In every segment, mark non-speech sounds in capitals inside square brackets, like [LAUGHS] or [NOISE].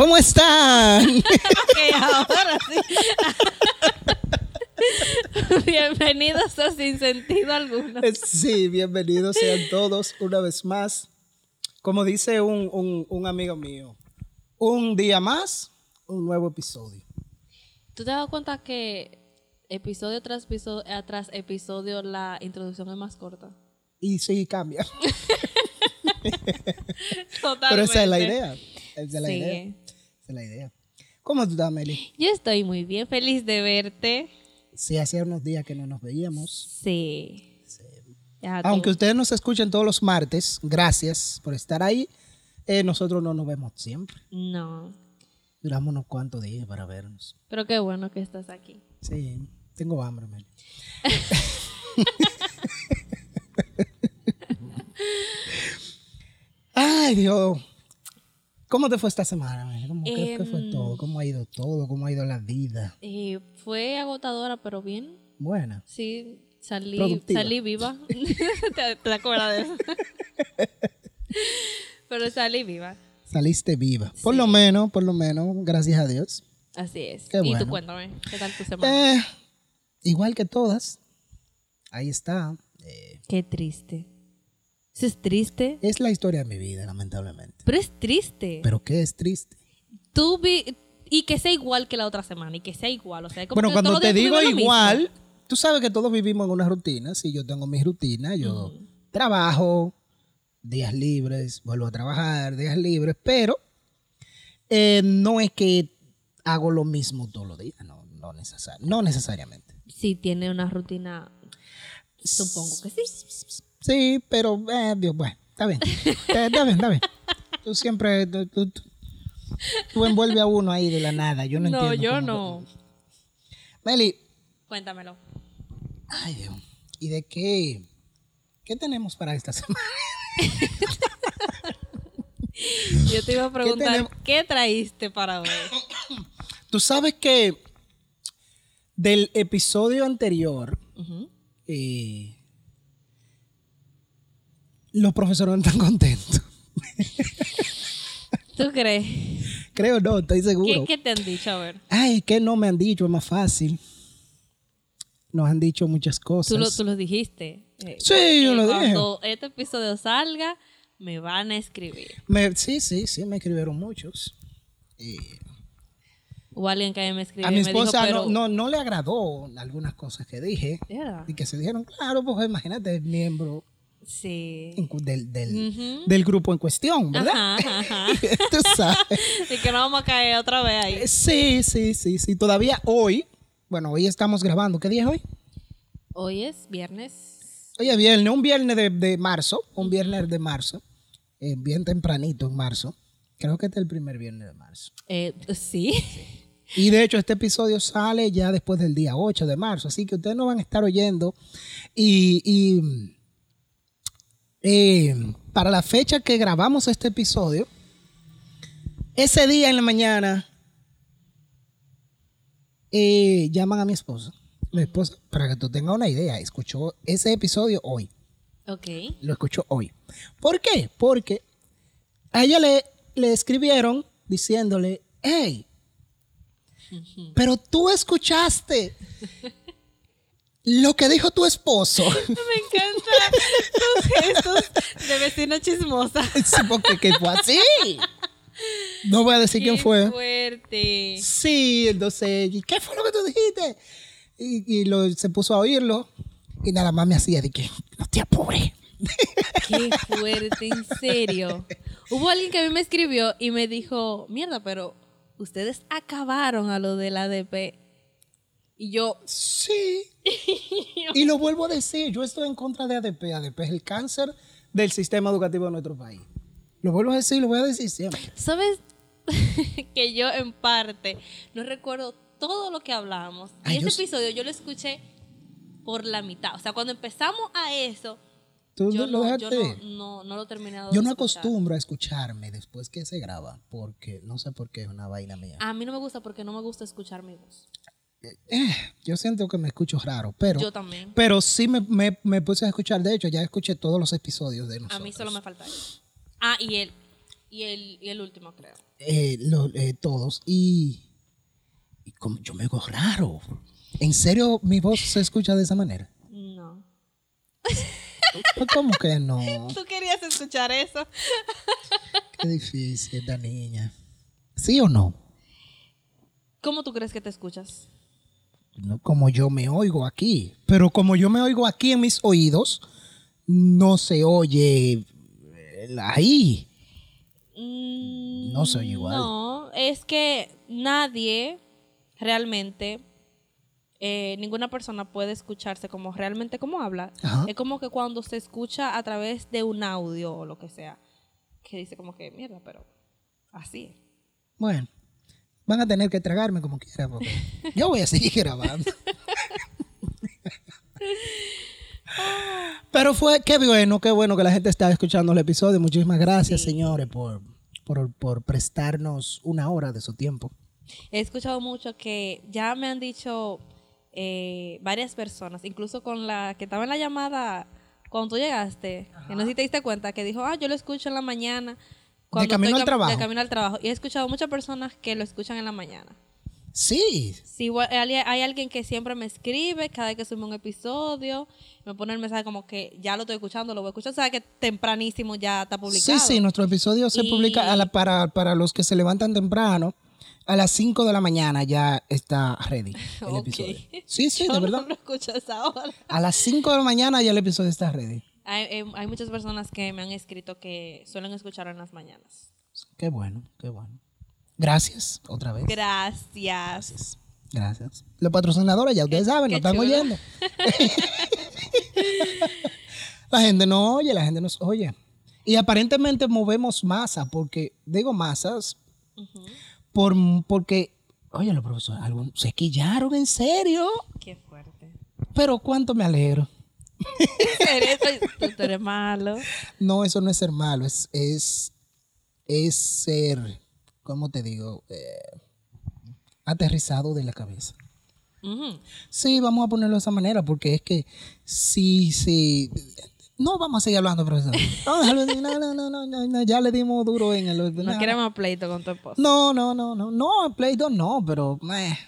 ¿Cómo están? [LAUGHS] Ok, ahora sí. [LAUGHS] Bienvenidos a Sin Sentido Alguno. Sí, bienvenidos sean todos una vez más. Como dice un, un- un amigo mío, un día más, un nuevo episodio. ¿Tú te has dado cuenta que episodio tras episodio, eh, tras episodio la introducción es más corta? Y sí, cambia. Totalmente. [LAUGHS] Pero esa es la idea. Esa es la Sí. idea. Esa es la idea. ¿Cómo tú estás, Meli? Yo estoy muy bien, feliz de verte. Sí, hacía unos días que no nos veíamos. Sí. Aunque ustedes nos escuchen todos los martes, gracias por estar ahí. Eh, nosotros no nos vemos siempre. No. Duramos unos cuantos días para vernos. Pero qué bueno que estás aquí. Sí, tengo hambre, Meli. [LAUGHS] [LAUGHS] Ay, Dios. ¿Cómo te fue esta semana? ¿Cómo, qué, qué fue Em. todo? ¿Cómo ha ido todo? ¿Cómo ha ido la vida? Eh, fue agotadora, pero bien. Buena. Sí, salí, Productiva. salí viva. [LAUGHS] ¿Te, te acuerdas de eso? pero salí viva. Saliste viva. Por lo menos, por lo menos, gracias a Dios. Así es. Qué y bueno. tú cuéntame, ¿qué tal tu semana? Eh, igual que todas. Ahí está. Eh, Qué triste. Eso es triste, es la historia de mi vida, lamentablemente. pero es triste. Pero qué es triste. Tú vi y que sea igual que la otra semana y que sea igual, o sea, como Bueno, que cuando te digo igual, tú sabes que todos vivimos en una rutina. Si yo tengo mi rutina, yo trabajo, días libres, vuelvo a trabajar, días libres, pero eh, no es que hago lo mismo todos los días, no, no, necesar- no necesariamente. Sí, tiene una rutina, supongo que sí. Sí, pero, eh, Dios, bueno, está bien. Está bien, está bien. Tú siempre, tú, tú- tú- envuelves a uno ahí de la nada. Yo no, No, entiendo. yo no. Meli, Cuéntamelo. ay Dios, ¿y de qué? ¿Qué tenemos para esta semana? Yo te iba a preguntar, tenemos? ¿qué, traíste para hoy? Tú sabes que del episodio anterior, eh, los profesores no están contentos. [LAUGHS] ¿Tú crees? Creo no, estoy ¿Qué, seguro. qué te han dicho? A ver. Ay, que no me han dicho, es más fácil. Nos han dicho muchas cosas. Tú lo, tú lo dijiste. eh, Sí, yo lo dije. Cuando este episodio salga, me van a escribir. Me- sí, sí, sí, me escribieron muchos. Hubo alguien que me escribió a mi y me dijo, esposa no, no, no le agradó algunas cosas que dije. ¿De verdad? Y que se dijeron, claro, pues imagínate, es miembro Sí. del, del, grupo en cuestión, ¿verdad? Ajá, ajá. [LAUGHS] Tú sabes. [LAUGHS] Y que no vamos a caer otra vez ahí. Sí, sí, sí, sí. Todavía hoy, bueno, hoy estamos grabando. ¿Qué día es hoy? Hoy es viernes. Hoy es viernes, un viernes de, de marzo, un viernes de marzo, eh, bien tempranito en marzo. Creo que este es el primer viernes de marzo. Eh, sí. Y de hecho, este episodio sale ya después del día 8 de marzo, así que ustedes no van a estar oyendo. Y, y, eh, para la fecha que grabamos este episodio, ese día en la mañana, eh, llaman a mi esposa. Mi esposa, para que tú tengas una idea, escuchó ese episodio hoy. Ok. Lo escuchó hoy. ¿Por qué? Porque a ella le, le escribieron diciéndole, hey, pero tú escuchaste lo que dijo tu esposo. [LAUGHS] Me encantan tus gestos de vecina chismosa. Sí, porque que fue así. No voy a decir quién Qué fue. fuerte. Sí, entonces, ¿y qué fue lo que tú dijiste? Y, y lo, se puso a oírlo y nada más me hacía de que no te apures. Qué fuerte, en serio. Hubo alguien que a mí me escribió y me dijo, mierda, pero ustedes acabaron a lo del ADP. Y yo, Sí. [LAUGHS] Y lo vuelvo a decir, yo estoy en contra de ADP. ADP es el cáncer del sistema educativo de nuestro país. Lo vuelvo a decir, lo voy a decir siempre. ¿sabes? [LAUGHS] que yo en parte no recuerdo todo lo que hablábamos. Ay, y yo ese sí. episodio yo lo escuché por la mitad. O sea, cuando empezamos a eso, Tú yo, lo no, yo no, no, no lo he terminado Yo no escuchar. acostumbro a escucharme después que se graba, porque no sé por qué es una vaina mía. A mí no me gusta porque no me gusta escuchar mi voz. Eh, yo siento que me escucho raro, pero, Yo también. pero sí me, me- me puse a escuchar. De hecho, ya escuché todos los episodios de A nosotros. mí solo me falta eso. Ah, y el, Y el, y el último, creo. eh, lo- eh, todos. Y, y como yo me hago raro. ¿En serio mi voz se escucha de esa manera? No. Pues, ¿Cómo que no? [LAUGHS] ¿Tú querías escuchar eso? Qué difícil esta niña. ¿Sí o no? ¿Cómo tú crees que te escuchas? No como yo me oigo aquí. Pero como yo me oigo aquí en mis oídos, no se oye ahí. Mm, No se oye igual. No, es que nadie realmente, eh, ninguna persona puede escucharse como realmente como habla. Ajá. Es como que cuando se escucha a través de un audio o lo que sea, que dice como que mierda, pero así es. Bueno, van a tener que tragarme como quiera, porque [LAUGHS] yo voy a seguir grabando. [LAUGHS] Pero fue, qué bueno, qué bueno que la gente está escuchando el episodio. Muchísimas gracias, señores, por, por, por prestarnos una hora de su tiempo. He escuchado mucho que ya me han dicho eh, varias personas, incluso con la que estaba en la llamada cuando tú llegaste, que no sé si te diste cuenta, que dijo, ah, yo lo escucho en la mañana. Cuando camino estoy al trabajo. De camino al trabajo. Y he escuchado muchas personas que lo escuchan en la mañana. Sí, Sí, igual, hay, alguien que siempre me escribe cada vez que sube un episodio, me pone el mensaje como que ya lo estoy escuchando, lo voy a escuchar, o sea que tempranísimo ya está publicado. sí, sí, nuestro episodio se Y- publica a la- para, para los que se levantan temprano. A las 5 de la mañana ya está ready [LAUGHS] el episodio. Sí, sí, Yo de no verdad. lo escucho a esa hora. A las 5 de la mañana ya el episodio está ready. Hay, eh, hay muchas personas que me han escrito que suelen escuchar en las mañanas. Qué bueno, qué bueno. Gracias, otra vez. Gracias. Gracias. Los patrocinadores, ya ustedes saben, qué nos están oyendo. [LAUGHS] la gente no oye, la gente nos oye. Y aparentemente movemos masa, porque, digo masas, por, porque, oye, los profesores, algunos se quillaron en serio. Qué fuerte. Pero cuánto me alegro. [LAUGHS] Tú, tú eres malo. No, eso no es ser malo, es, es, es ser, ¿cómo te digo? Eh, aterrizado de la cabeza. Sí, vamos a ponerlo de esa manera, porque es que sí, sí. No vamos a seguir hablando, profesor. No, no, no, no, no, no, no, ya le dimos duro en el. No quieres más pleito con tu esposo. No, no, no, no, no, 2 no, pero eh,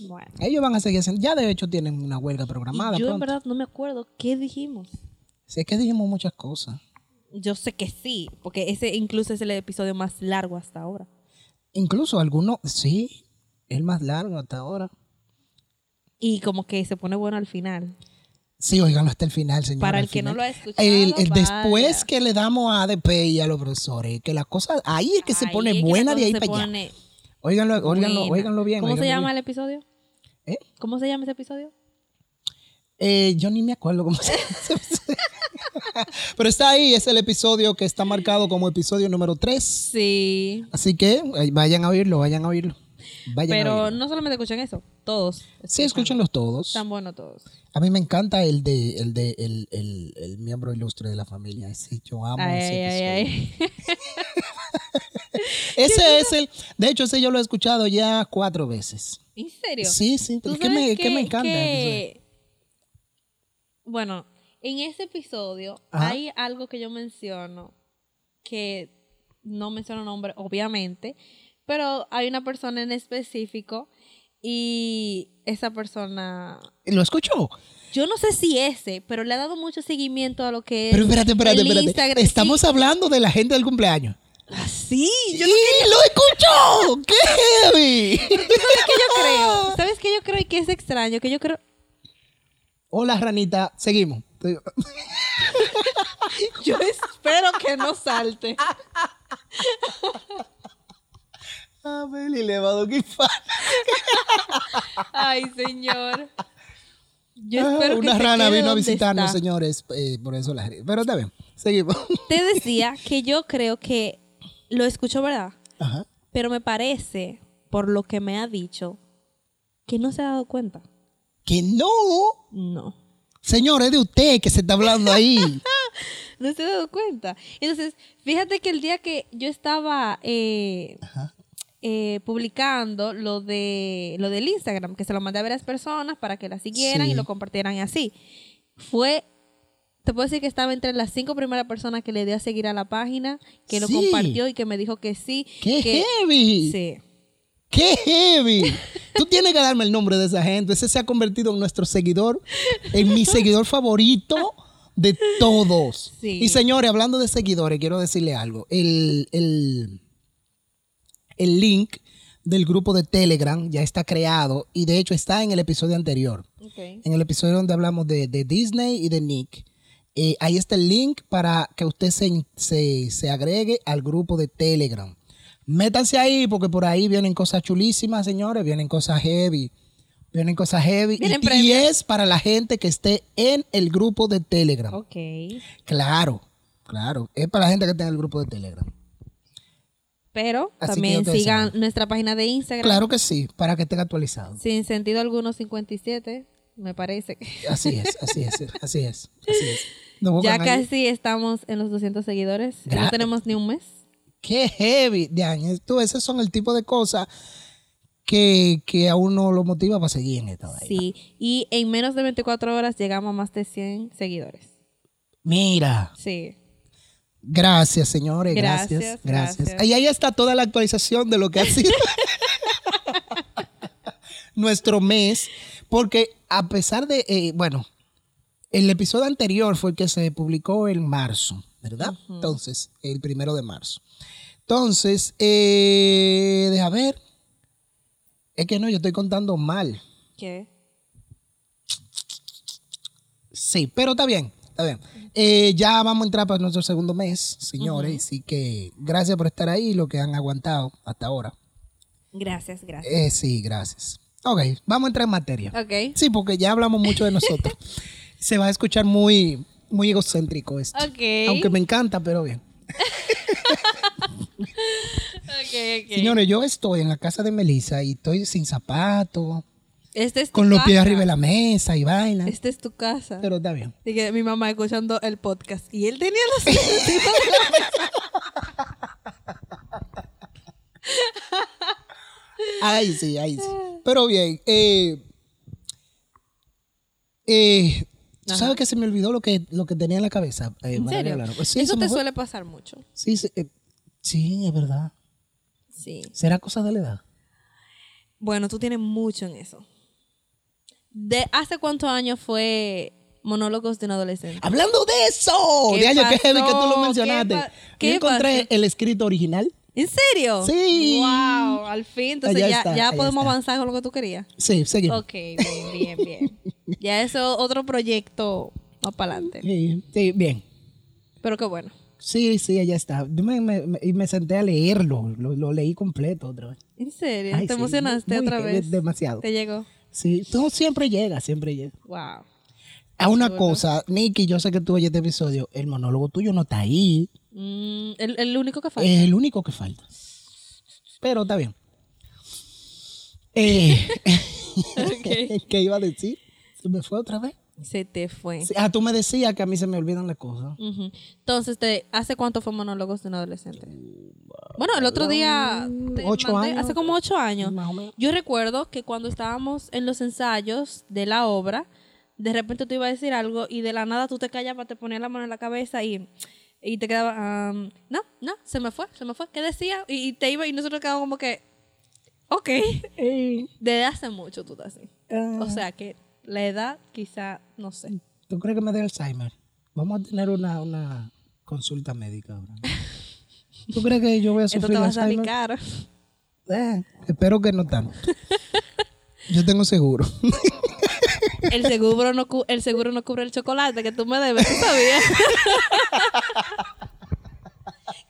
Bueno. ellos van a seguir haciendo. Ya de hecho tienen una huelga programada. Y yo en verdad no me acuerdo qué dijimos. Sé que dijimos muchas cosas. Yo sé que sí, porque ese incluso es el episodio más largo hasta ahora. Incluso algunos, sí, el más largo hasta ahora. Y como que se pone bueno al final. Sí, oiganlo hasta el final, señor. Para el que no lo ha escuchado, El, después que le damos a ADP y a los profesores, que la cosa, ahí es que se pone buena de ahí para allá. Óiganlo, óiganlo, óiganlo bien. ¿Cómo se llama bien. el episodio? ¿Eh? ¿Cómo se llama ese episodio? Eh, yo ni me acuerdo cómo se llama. [LAUGHS] Pero está ahí, es el episodio que está marcado como episodio número 3. Sí. Así que eh, vayan a oírlo, vayan a oírlo. Vayan a Pero oírlo. no solamente escuchen eso, todos. Sí, escúchenlos todos. Están buenos todos. A mí me encanta el de el de el, el, el miembro ilustre de la familia. Ese, yo amo Ay, ese ay, episodio. ay. [LAUGHS] Ese es el. De hecho, ese yo lo he escuchado ya cuatro veces. ¿En serio? Sí, sí. ¿Tú ¿Qué me, que- encanta? que- Bueno, en ese episodio Ajá. hay algo que yo menciono que no menciono nombre, obviamente, pero hay una persona en específico y esa persona, ¿Lo escuchó? yo no sé si ese, pero le ha dado mucho seguimiento a lo que es Pero espérate, espérate, el espérate. Instagram. Estamos Sí. hablando de la gente del cumpleaños. Ah, sí, yo ¡Sí, lo escuchó! ¡Qué heavy! ¿Sabes qué yo creo? ¿Sabes qué yo creo y que es extraño? Que yo creo, Hola, ranita. Seguimos. yo espero que no salte. Ah, Beli, le va a dar. Ay, señor. Yo Ah, espero que Una rana vino a visitarnos, está. señores. eh, por eso la Pero está bien. Seguimos. Te decía que yo creo que lo escucho, ¿verdad? Ajá. Pero me parece, por lo que me ha dicho, que no se ha dado cuenta. Que no. No. Señor, es de usted que se está hablando ahí. [LAUGHS] No se ha dado cuenta. Entonces, fíjate que el día que yo estaba eh, eh, publicando lo de lo del Instagram, que se lo mandé a varias personas para que la siguieran Sí. y lo compartieran y así, fue te puedo decir que estaba entre las cinco primeras personas que le dio a seguir a la página, que lo Sí. compartió y que me dijo que sí. ¡Qué que, heavy! Sí. ¡Qué heavy! Tú tienes que darme el nombre de esa gente. Ese se ha convertido en nuestro seguidor, en mi seguidor favorito de todos. Sí. Y señores, hablando de seguidores, quiero decirle algo. El, el, el link del grupo de Telegram ya está creado y de hecho está en el episodio anterior. En el episodio donde hablamos de, de Disney y de Nick. Eh, ahí está el link para que usted se, se, se agregue al grupo de Telegram. Métanse ahí porque por ahí vienen cosas chulísimas, señores. Vienen cosas heavy. Vienen cosas heavy. Vienen Y, es para la gente que esté en el grupo de Telegram. Ok. Claro, claro. Es para la gente que está en el grupo de Telegram. Pero Así también sigan saben. nuestra página de Instagram. Claro que sí, para que estén actualizados. Sin sentido alguno 57, me parece. que Así es, así es, así es, así es. Nos Ya ahí. casi estamos en los 200 seguidores. No Gra- tenemos ni un mes. Qué heavy, de Tú, esos son el tipo de cosas que, que a uno lo motiva para seguir en esta. Sí. Y en menos de 24 horas llegamos a más de 100 seguidores. Mira, Sí. gracias, señores. Gracias, Gracias, gracias. gracias. Ahí, ahí está toda la actualización de lo que ha sido [LAUGHS] [LAUGHS] nuestro mes. Porque a pesar de, eh, bueno, el episodio anterior fue el que se publicó en marzo, ¿verdad? Entonces, el primero de marzo. Entonces, eh, deja ver. Es que no, yo estoy contando mal. ¿Qué? Sí, pero está bien, está bien. Eh, ya vamos a entrar para nuestro segundo mes, señores. Así que gracias por estar ahí, lo que han aguantado hasta ahora. Gracias, gracias. Eh, sí, gracias. Ok, vamos a entrar en materia. Ok. Sí, porque ya hablamos mucho de nosotros. [LAUGHS] Se va a escuchar muy, muy egocéntrico esto. Ok. Aunque me encanta, pero bien. [LAUGHS] Ok, ok. Señores, yo estoy en la casa de Melissa y estoy sin zapatos, Este es tu con los pies arriba de la mesa y vaina. Este es tu casa. Pero está bien. Y que mi mamá escuchando el podcast. Y él tenía los [LAUGHS] encima de la mesa. Ay, sí, ay, sí. Pero bien, eh, eh, ¿tú Ajá. sabes que se me olvidó lo que, lo que tenía en la cabeza? Eh, ¿En serio? Pues sí, Eso te suele pasar mucho. Sí, sí, eh, sí, es verdad. Sí. ¿Será cosa de la edad? Bueno, tú tienes mucho en eso. ¿De hace cuántos años fue Monólogos de un Adolescente? Hablando de eso, ¿Qué Diaño, qué heavy que tú lo mencionaste. ¿Qué pa- Yo encontré pasó? el escrito original. ¿En serio? Sí. Wow, al fin. Entonces Allá ya, está, ya podemos está. avanzar con lo que tú querías. Sí, seguimos. Ok, bien, bien, bien. ya eso otro proyecto más para adelante. Sí, sí, bien. Pero qué bueno. Sí, sí, allá está. Yo me, me- me- y me senté a leerlo. Lo, lo leí completo otra vez. ¿En serio? Ay, ¿Te sí, emocionaste muy otra vez? Demasiado. ¿Te llegó? Sí, todo siempre llega, siempre llega. Wow. A una Chulo. cosa, Nicky, yo sé que tú oyes este episodio, el monólogo tuyo no está ahí, Mm, el, el único que falta. es el único que falta. Pero está bien. Eh. [LAUGHS] [LAUGHS] ¿Qué iba a decir? ¿Se me fue otra vez? Se te fue. Ah, tú me decías que a mí se me olvidan las cosas. Entonces, te, ¿hace cuánto fue Monólogos de un Adolescente? Bueno, el otro día... te Ocho mandé- años. Hace como ocho años. Más o menos. Yo recuerdo que cuando estábamos en los ensayos de la obra, de repente tú ibas a decir algo y de la nada tú te callabas, te ponías la mano en la cabeza y, y te quedaba, am, no, no, se me fue, se me fue. ¿Qué decía? Y, y te iba y nosotros quedábamos como que, ok, Eh, desde hace mucho tú estás así. ah, O sea que la edad quizá, no sé. ¿Tú crees que me dé Alzheimer? Vamos a tener una, una consulta médica ahora. [LAUGHS] ¿Tú crees que yo voy a sufrir te va a salir Alzheimer? caro. Eh, espero que no tanto. Yo tengo seguro. [LAUGHS] El seguro no, cu- el seguro no cubre el chocolate que tú me debes, ¿tú sabías? [LAUGHS]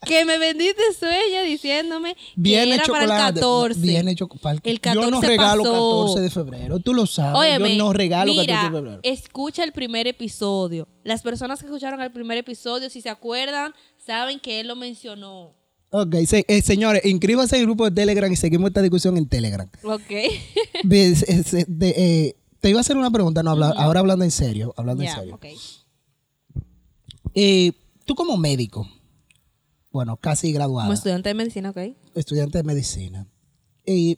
que me vendiste sueño diciéndome que Viene era chocolate. para el 14. Viene chocolate. El Yo no 14 regalo pasó. 14 de febrero. Tú lo sabes. Óyeme, yo no regalo mira, 14 de febrero. escucha el primer episodio. Las personas que escucharon el primer episodio, si se acuerdan, saben que él lo mencionó. Ok, se- eh, señores, inscríbanse en el grupo de Telegram y seguimos esta discusión en Telegram. Ok. Se- de, eh, te iba a hacer una pregunta, no, habla- ahora hablando en serio. Hablando en serio. ok. Eh, tú como médico, bueno, casi graduada, Como estudiante de medicina, ok. estudiante de medicina, eh,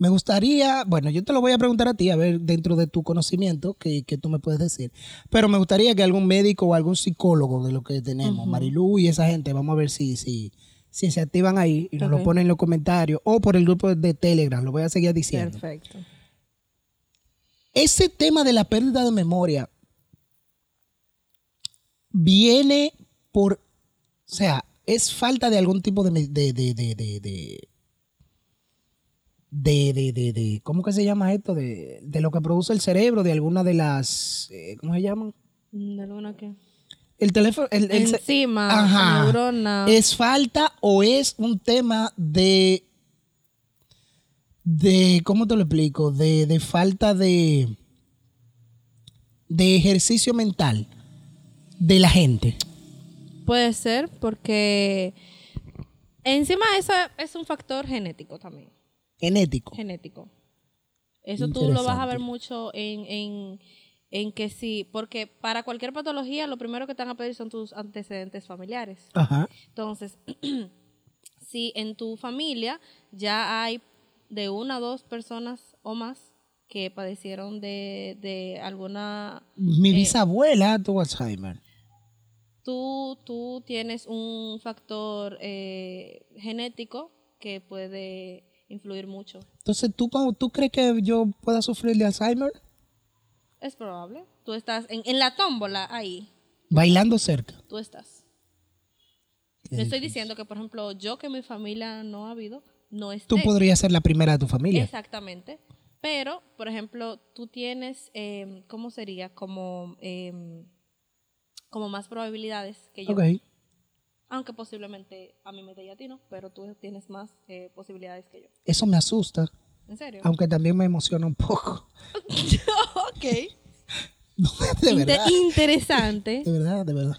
Me gustaría, bueno, yo te lo voy a preguntar a ti, a ver, dentro de tu conocimiento, que, que tú me puedes decir. Pero me gustaría que algún médico o algún psicólogo de lo que tenemos, Marilu y esa gente, vamos a ver si, si, si se activan ahí y nos lo ponen en los comentarios o por el grupo de Telegram, lo voy a seguir diciendo. Perfecto. Ese tema de la pérdida de memoria viene por, o sea, es falta de algún tipo de, de, de, de, de, de, de, de, de- de- ¿cómo que se llama esto? De, de lo que produce el cerebro, de alguna de las, eh, ¿cómo se llaman? ¿De alguna qué? El teléfono, el, el Enzima, Ajá. neurona. ¿Es falta o es un tema de, de, ¿cómo te lo explico? De, de falta de, de ejercicio mental de la gente. Puede ser porque encima eso es un factor genético también. Genético. Genético. Eso tú lo vas a ver mucho en, en, en que sí, porque para cualquier patología lo primero que te van a pedir son tus antecedentes familiares. Ajá. Entonces, [CLEARS THROAT] si en tu familia ya hay de una a dos personas o más que padecieron de, de alguna Mi bisabuela tuvo Alzheimer. tú, tú tienes un factor eh, genético que puede influir mucho. Entonces, ¿tú, ¿tú crees que yo pueda sufrir de Alzheimer? Es probable. Tú estás en, en la tómbola ahí. Bailando cerca. Tú estás. No estoy diciendo que, por ejemplo, yo que mi familia no ha habido, no esté. Tú podrías ser la primera de tu familia. Exactamente. Pero, por ejemplo, tú tienes, eh, ¿cómo sería? Como, eh, como más probabilidades que yo. Ok. Aunque posiblemente a mí me dé a ti no, pero tú tienes más eh, posibilidades que yo. Eso me asusta, ¿En serio? aunque también me emociona un poco. [LAUGHS] ok. [LAUGHS] de Inter- verdad. interesante. De verdad, de verdad.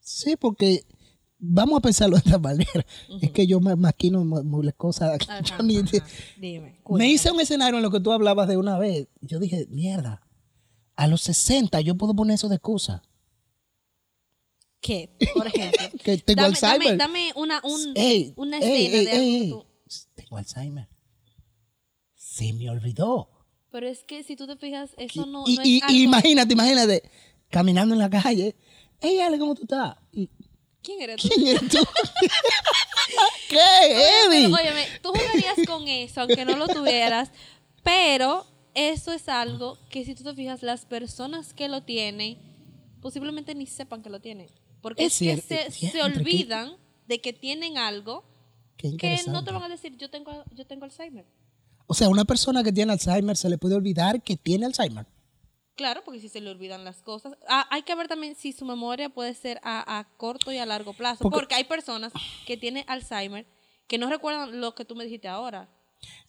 Sí, porque vamos a pensarlo de esta manera. Es que yo me maquino mu- muchas cosas. [LAUGHS] Ajá, Yo ni-. Dime. me hice un escenario en lo que tú hablabas de una vez. Yo dije, mierda, a los 60 yo puedo poner eso de excusa. ¿Qué? Por ejemplo. Que tengo dame, dame, Alzheimer. dame una, un- Ey, una ey, escena ey, de algo ey, ey. Alzheimer. Se me olvidó. Pero es que si tú te fijas, eso no, y, no y- es algo... y imagínate, imagínate, caminando en la calle. Hey, Ale, ¿cómo tú estás? Y, ¿Quién eres tú? ¿Quién eres tú? [LAUGHS] ¿Qué, óyeme, tú jugarías con eso, aunque no lo tuvieras, pero eso es algo que si tú te fijas, las personas que lo tienen posiblemente ni sepan que lo tienen. Porque Es que se, se olvidan de que tienen algo Qué que no te van a decir, yo tengo, yo tengo Alzheimer. O sea, a una persona que tiene Alzheimer se le puede olvidar que tiene Alzheimer. Claro, porque si se le olvidan las cosas. Ah, hay que ver también si su memoria puede ser a, a corto y a largo plazo. Porque- Porque, hay personas que tienen Alzheimer que no recuerdan lo que tú me dijiste ahora.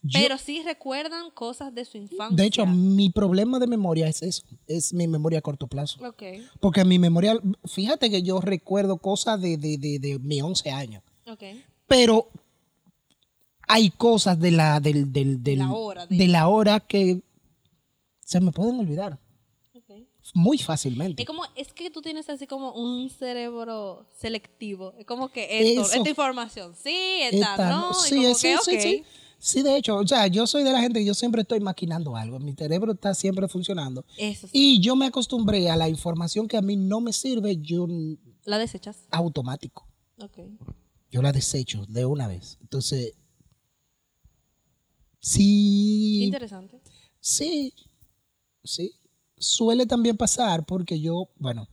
Yo- pero sí recuerdan cosas de su infancia. de hecho, mi problema de memoria es eso, es mi memoria a corto plazo. Porque mi memoria, fíjate que yo recuerdo cosas de, de, de, de mis 11 años, Ok. Pero hay cosas de la, del, del, del- la hora, de- de la hora que se me pueden olvidar muy fácilmente. Es como, es que tú tienes así como un cerebro selectivo. Es como que esto, Eso. esta información, sí, esta, Esta, no. sí, sí, que, sí, sí. Sí, de hecho, o sea, yo soy de la gente que yo siempre estoy maquinando algo, mi cerebro está siempre funcionando. Eso sí. Y yo me acostumbré a la información que a mí no me sirve, yo La desechas. automático. Ok. Yo la desecho de una vez. Entonces, sí, Interesante. sí, sí. Suele también pasar porque yo, bueno,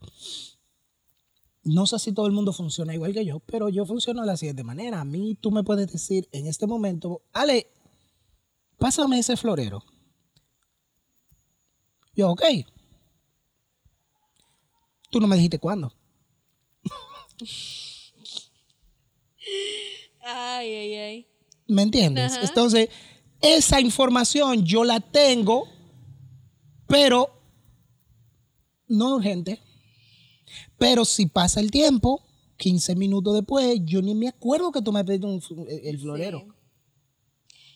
no sé si todo el mundo funciona igual que yo, pero yo funciono de la siguiente manera. A mí tú me puedes decir en este momento, Ale, pásame ese florero. Yo, ok. Tú no me dijiste cuándo. [LAUGHS] Ay, ay, ay. ¿Me entiendes? Ajá. Entonces, esa información yo la tengo, pero no es urgente. Pero si pasa el tiempo, 15 minutos después, yo ni me acuerdo que tú me pediste el florero. Sí.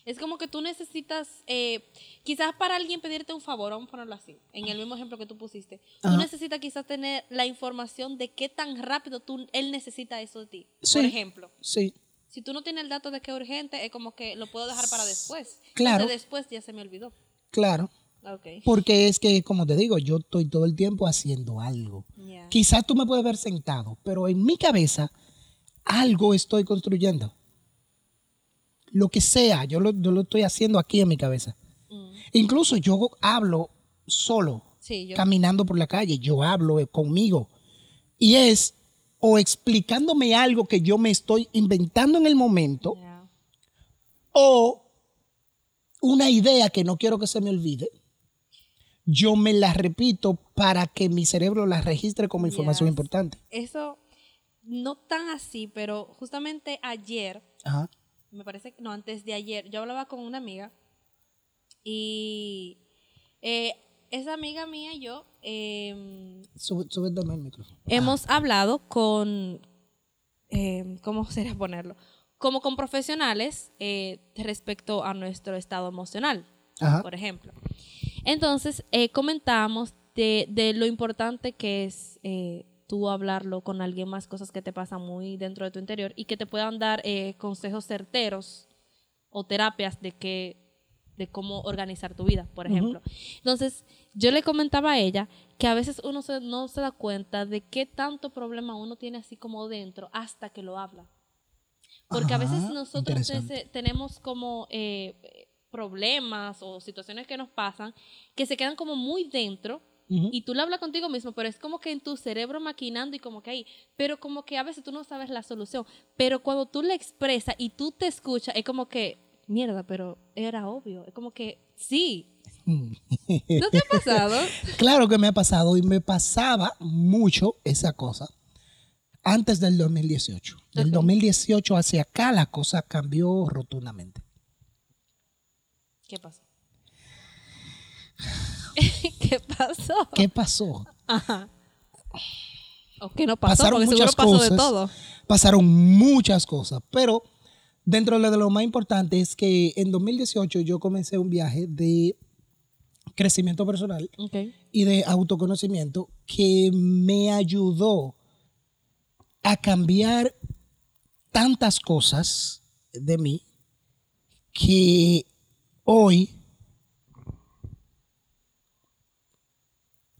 Es como que tú necesitas, eh, quizás para alguien pedirte un favor, vamos a ponerlo así, en el mismo ejemplo que tú pusiste, Ajá. tú necesitas quizás tener la información de qué tan rápido tú, él necesita eso de ti. Sí. Por ejemplo, Sí. Si tú no tienes el dato de que es urgente, es como que lo puedo dejar para después. Claro. Entonces, después ya se me olvidó. Claro. Ok. Porque es que, como te digo, yo estoy todo el tiempo haciendo algo. Quizás tú me puedes ver sentado, pero en mi cabeza algo estoy construyendo. Lo que sea, yo lo, yo lo estoy haciendo aquí en mi cabeza. Mm. Incluso yo hablo solo, Sí, yo. caminando por la calle, yo hablo eh, conmigo. Y es o explicándome algo que yo me estoy inventando en el momento o una idea que no quiero que se me olvide. Yo me la repito para que mi cerebro la registre como información Yes. importante. Eso, no tan así, pero justamente ayer, Ajá. Me parece que no, antes de ayer, yo hablaba con una amiga y eh, esa amiga mía y yo em, Sube, el micrófono. hemos hablado con, em, ¿cómo sería ponerlo? Como con profesionales eh, respecto a nuestro estado emocional, Ajá. por ejemplo. Entonces, eh, comentábamos de, de lo importante que es eh, tú hablarlo con alguien más, cosas que te pasan muy dentro de tu interior y que te puedan dar eh, consejos certeros o terapias de que de cómo organizar tu vida, por ejemplo. Entonces, yo le comentaba a ella que a veces uno se- no se da cuenta de qué tanto problema uno tiene así como dentro hasta que lo habla. Porque a veces nosotros tenemos como eh, problemas o situaciones que nos pasan que se quedan como muy dentro Y tú lo hablas contigo mismo, pero es como que en tu cerebro maquinando y como que ahí, pero como que a veces tú no sabes la solución, pero cuando tú le expresas y tú te escuchas, es como que, mierda, pero era obvio, es como que sí. ¿No te ha pasado? [LAUGHS] Claro que me ha pasado y me pasaba mucho esa cosa antes del 2018. Del Ok. 2018 hacia acá la cosa cambió rotundamente. ¿Qué pasó? [SIGHS] [LAUGHS] ¿Qué pasó? ¿Qué pasó? Ajá. ¿O qué no pasó? Pasaron Porque seguro muchas pasó cosas. de todo. Pasaron muchas cosas, pero dentro de lo más importante es que en 2018 yo comencé un viaje de crecimiento personal y de autoconocimiento que me ayudó a cambiar tantas cosas de mí que hoy,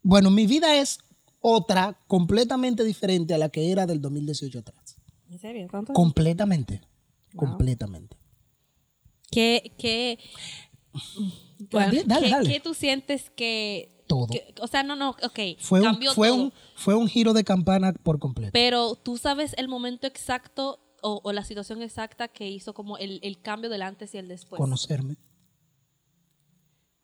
bueno, mi vida es otra completamente diferente a la que era del 2018 atrás. ¿En serio? ¿Tanto? Completamente. Wow. Completamente. ¿Qué, qué, bueno, Dale, dale, ¿qué, dale. qué tú sientes que, Todo. que- O sea, no, no, ok. Fue un, fue, todo. un, fue un giro de campana por completo. Pero tú sabes el momento exacto o, o la situación exacta que hizo como el, el cambio del antes y el después. Conocerme.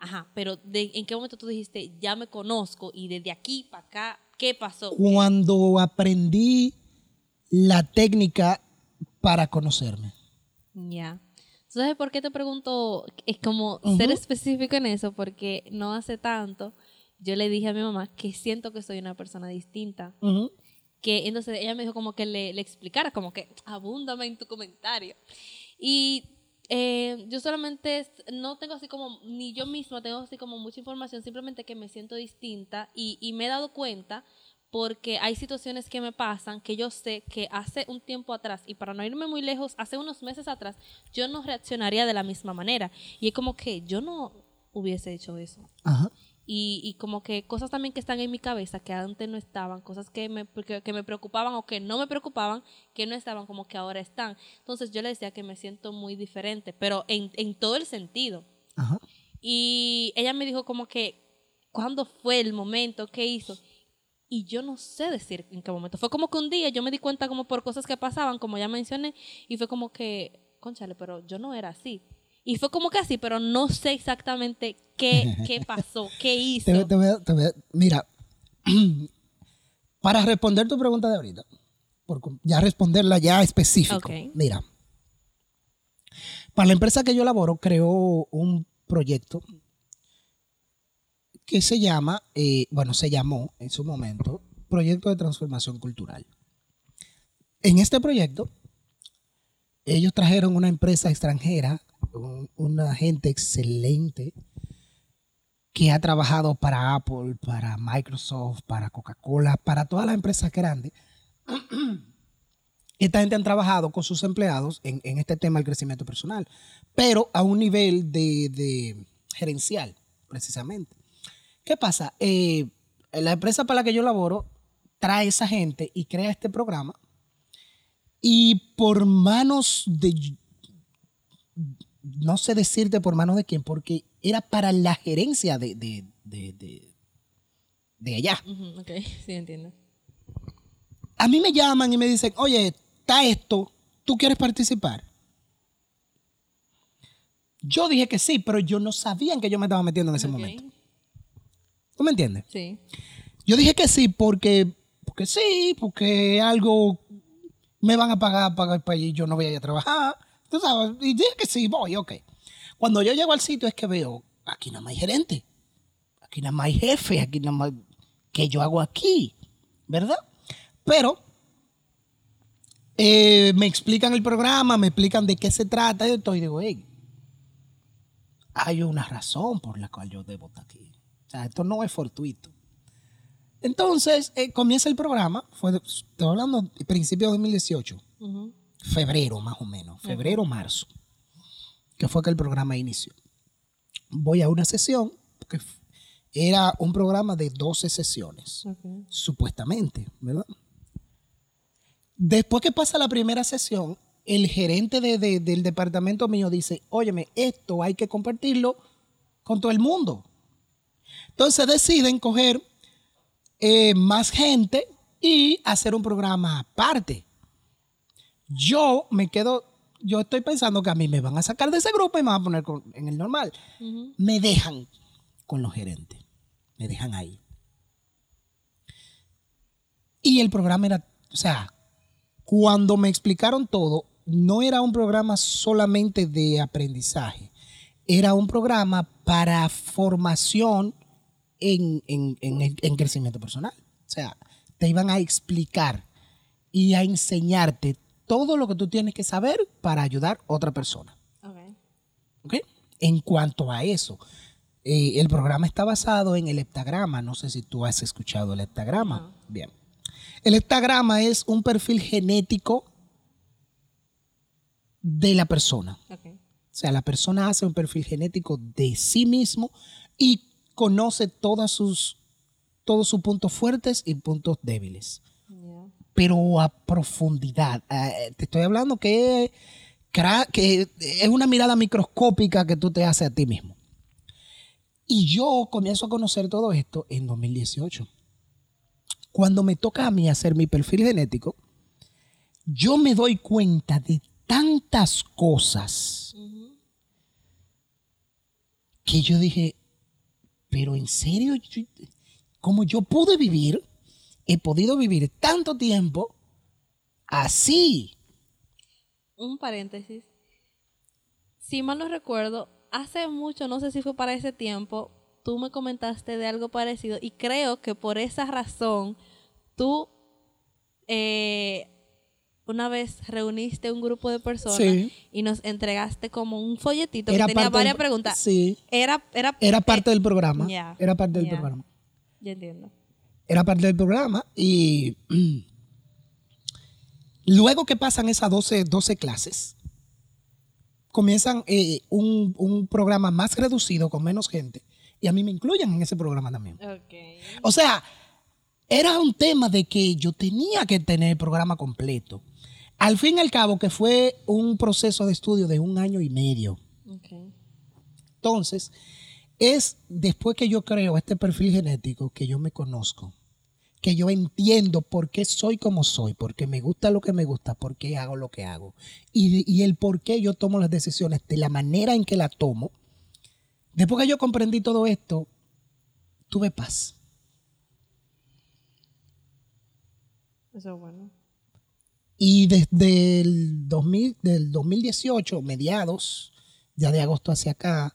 Ajá, pero de, ¿en qué momento tú dijiste, ya me conozco y desde aquí para acá, qué pasó? Cuando aprendí la técnica para conocerme. Ya. ¿Sabes por qué te pregunto? Es como Ujú. ser específico en eso, porque no hace tanto yo le dije a mi mamá que siento que soy una persona distinta. Ujú. que entonces ella me dijo como que le, le explicara, como que abúndame en tu comentario. Y eh, yo solamente no tengo así como, ni yo misma tengo así como mucha información, simplemente que me siento distinta y, y me he dado cuenta porque hay situaciones que me pasan que yo sé que hace un tiempo atrás, y para no irme muy lejos, hace unos meses atrás, yo no reaccionaría de la misma manera. Y es como que yo no hubiese hecho eso Ajá. Y, y como que cosas también que están en mi cabeza que antes no estaban, cosas que me, que, que me preocupaban o que no me preocupaban, que no estaban como que ahora están. Entonces yo le decía que me siento muy diferente, pero en, en todo el sentido. Ajá. Y ella me dijo como que, ¿cuándo fue el momento? ¿Qué hizo? Y yo no sé decir en qué momento. Fue como que un día yo me di cuenta como por cosas que pasaban, como ya mencioné, y fue como que, conchale, pero yo no era así. Y fue como que así, pero no sé exactamente qué, qué [LAUGHS] pasó, qué hizo. Te, te te mira, [CLEARS THROAT] para responder tu pregunta de ahorita, por ya responderla ya específico. Mira, para la empresa que yo laboro, creó un proyecto que se llama, eh, bueno, se llamó en su momento Proyecto de Transformación Cultural. En este proyecto, ellos trajeron una empresa extranjera, un- una gente excelente, que ha trabajado para Apple, para Microsoft, para Coca-Cola, para todas las empresas grandes. [CLEARS THROAT] esta gente han trabajado con sus empleados en, en este tema del crecimiento personal, pero a un nivel de, de gerencial, precisamente. ¿Qué pasa? Eh, la empresa para la que yo laboro trae esa gente y crea este programa y por manos de, no sé decirte por manos de quién, porque era para la gerencia de, de, de, de, de allá. Ok, [LAUGHS] sí, entiendo. A mí me llaman y me dicen, oye, está esto, ¿tú quieres participar? Yo dije que sí, pero yo no sabía en que yo me estaba metiendo en ese momento. ¿Tú me entiendes? Sí. Yo dije que sí porque, porque sí, porque algo me van a pagar para para y yo no voy a ir a trabajar. Y dije que sí, voy, ok. Cuando yo llego al sitio es que veo, aquí nada más hay gerente, aquí nada más hay jefe, aquí nada más, ¿qué yo hago aquí? ¿Verdad? Pero eh, me explican el programa, me explican de qué se trata, y esto, y digo, hey, hay una razón por la cual yo debo estar aquí. O sea, esto no es fortuito. Entonces, eh, comienza el programa, fue, estoy hablando de principio de 2018, Ujú. Febrero más o menos, febrero, marzo, que fue que el programa inició. Voy a una sesión, que era un programa de 12 sesiones, supuestamente, ¿verdad? Después que pasa la primera sesión, el gerente de- de- del departamento mío dice, óyeme, esto hay que compartirlo con todo el mundo. Entonces deciden coger eh, más gente y hacer un programa aparte. Yo me quedo, yo estoy pensando que a mí me van a sacar de ese grupo y me van a poner con- en el normal. Me dejan con los gerentes, me dejan ahí. Y el programa era, o sea, cuando me explicaron todo, no era un programa solamente de aprendizaje, era un programa para formación en, en- en en crecimiento personal. O sea, te iban a explicar y a enseñarte todo lo que tú tienes que saber para ayudar a otra persona. En cuanto a eso, eh, el programa está basado en el heptagrama. No sé si tú has escuchado el heptagrama. Bien. El heptagrama es un perfil genético de la persona. O sea, la persona hace un perfil genético de sí mismo y conoce todas sus, todos sus puntos fuertes y puntos débiles. Pero a profundidad. Eh, te estoy hablando que, es una mirada microscópica que tú te haces a ti mismo. Y yo comienzo a conocer todo esto en 2018. Cuando me toca a mí hacer mi perfil genético, yo me doy cuenta de tantas cosas que yo dije, pero en serio, como yo pude vivir, he podido vivir tanto tiempo así. Un paréntesis. Si mal no recuerdo, hace mucho, no sé si fue para ese tiempo, tú me comentaste de algo parecido y creo que por esa razón tú eh, una vez reuniste un grupo de personas Sí. y nos entregaste como un folletito Era que tenía varias del- preguntas. Sí, Era, era, era eh, parte del programa. ya, Era parte del ya. programa. ya entiendo. Era parte del programa y mm, luego que pasan esas 12, 12 clases, comienzan eh, un, un programa más reducido con menos gente y a mí me incluyen en ese programa también. Okay. O sea, era un tema de que yo tenía que tener el programa completo. Al fin y al cabo, que fue un proceso de estudio de un año y medio. Okay. Entonces, es después que yo creo este perfil genético, que yo me conozco, que yo entiendo por qué soy como soy, por qué me gusta lo que me gusta, por qué hago lo que hago, y, y el por qué yo tomo las decisiones de la manera en que la tomo. Después que yo comprendí todo esto, tuve paz. Eso es bueno. Y desde el 2000, del 2018, mediados, ya de agosto hacia acá,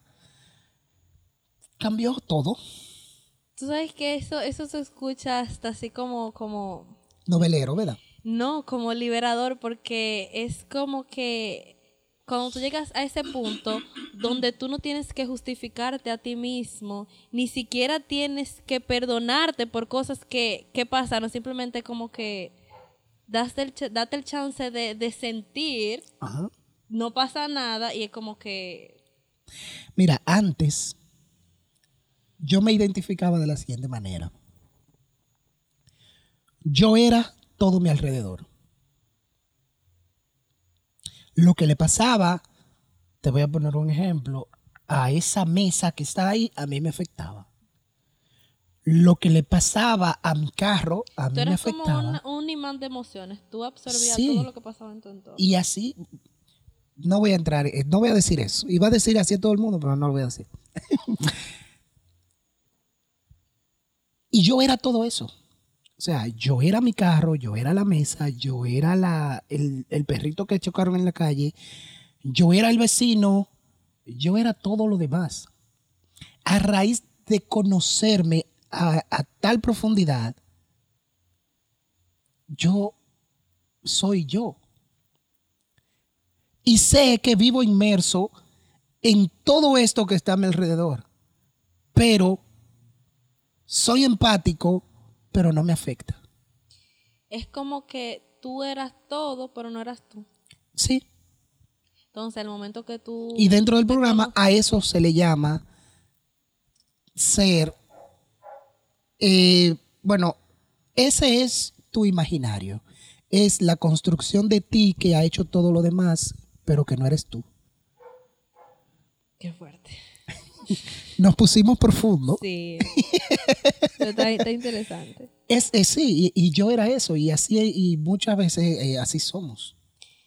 cambió todo. Tú sabes que eso, eso se escucha hasta así como, como, Novelero, ¿verdad? no, como liberador, porque es como que cuando tú llegas a ese punto donde tú no tienes que justificarte a ti mismo, ni siquiera tienes que perdonarte por cosas que, que pasaron, simplemente como que date el, date el chance de, de sentir, Ajá. no pasa nada y es como que... Mira, antes yo me identificaba de la siguiente manera. Yo era todo mi alrededor. Lo que le pasaba, te voy a poner un ejemplo, a esa mesa que está ahí, a mí me afectaba. Lo que le pasaba a mi carro, a mí Tú me eras como afectaba. un, un imán de emociones. Tú absorbías Sí. todo lo que pasaba en tu entorno. Y así, no voy a entrar, eh, no voy a decir eso. Iba a decir así a todo el mundo, pero no lo voy a decir. [LAUGHS] y yo era todo eso. O sea, yo era mi carro, yo era la mesa, yo era la, el, el perrito que chocaron en la calle, yo era el vecino, yo era todo lo demás. A raíz de conocerme a, a tal profundidad, yo soy yo. Y sé que vivo inmerso en todo esto que está a mi alrededor. Pero soy empático, pero no me afecta. Es como que tú eras todo, pero no eras tú. Sí. Entonces, el momento que tú... Y dentro del programa a eso se le llama ser, eh, bueno, ese es tu imaginario. Es la construcción de ti que ha hecho todo lo demás, pero que no eres tú. Qué fuerte. [LAUGHS] Nos pusimos profundo. Sí. Pero está, está interesante. [LAUGHS] Es, es sí, y, y yo era eso, y así, y muchas veces eh, así somos.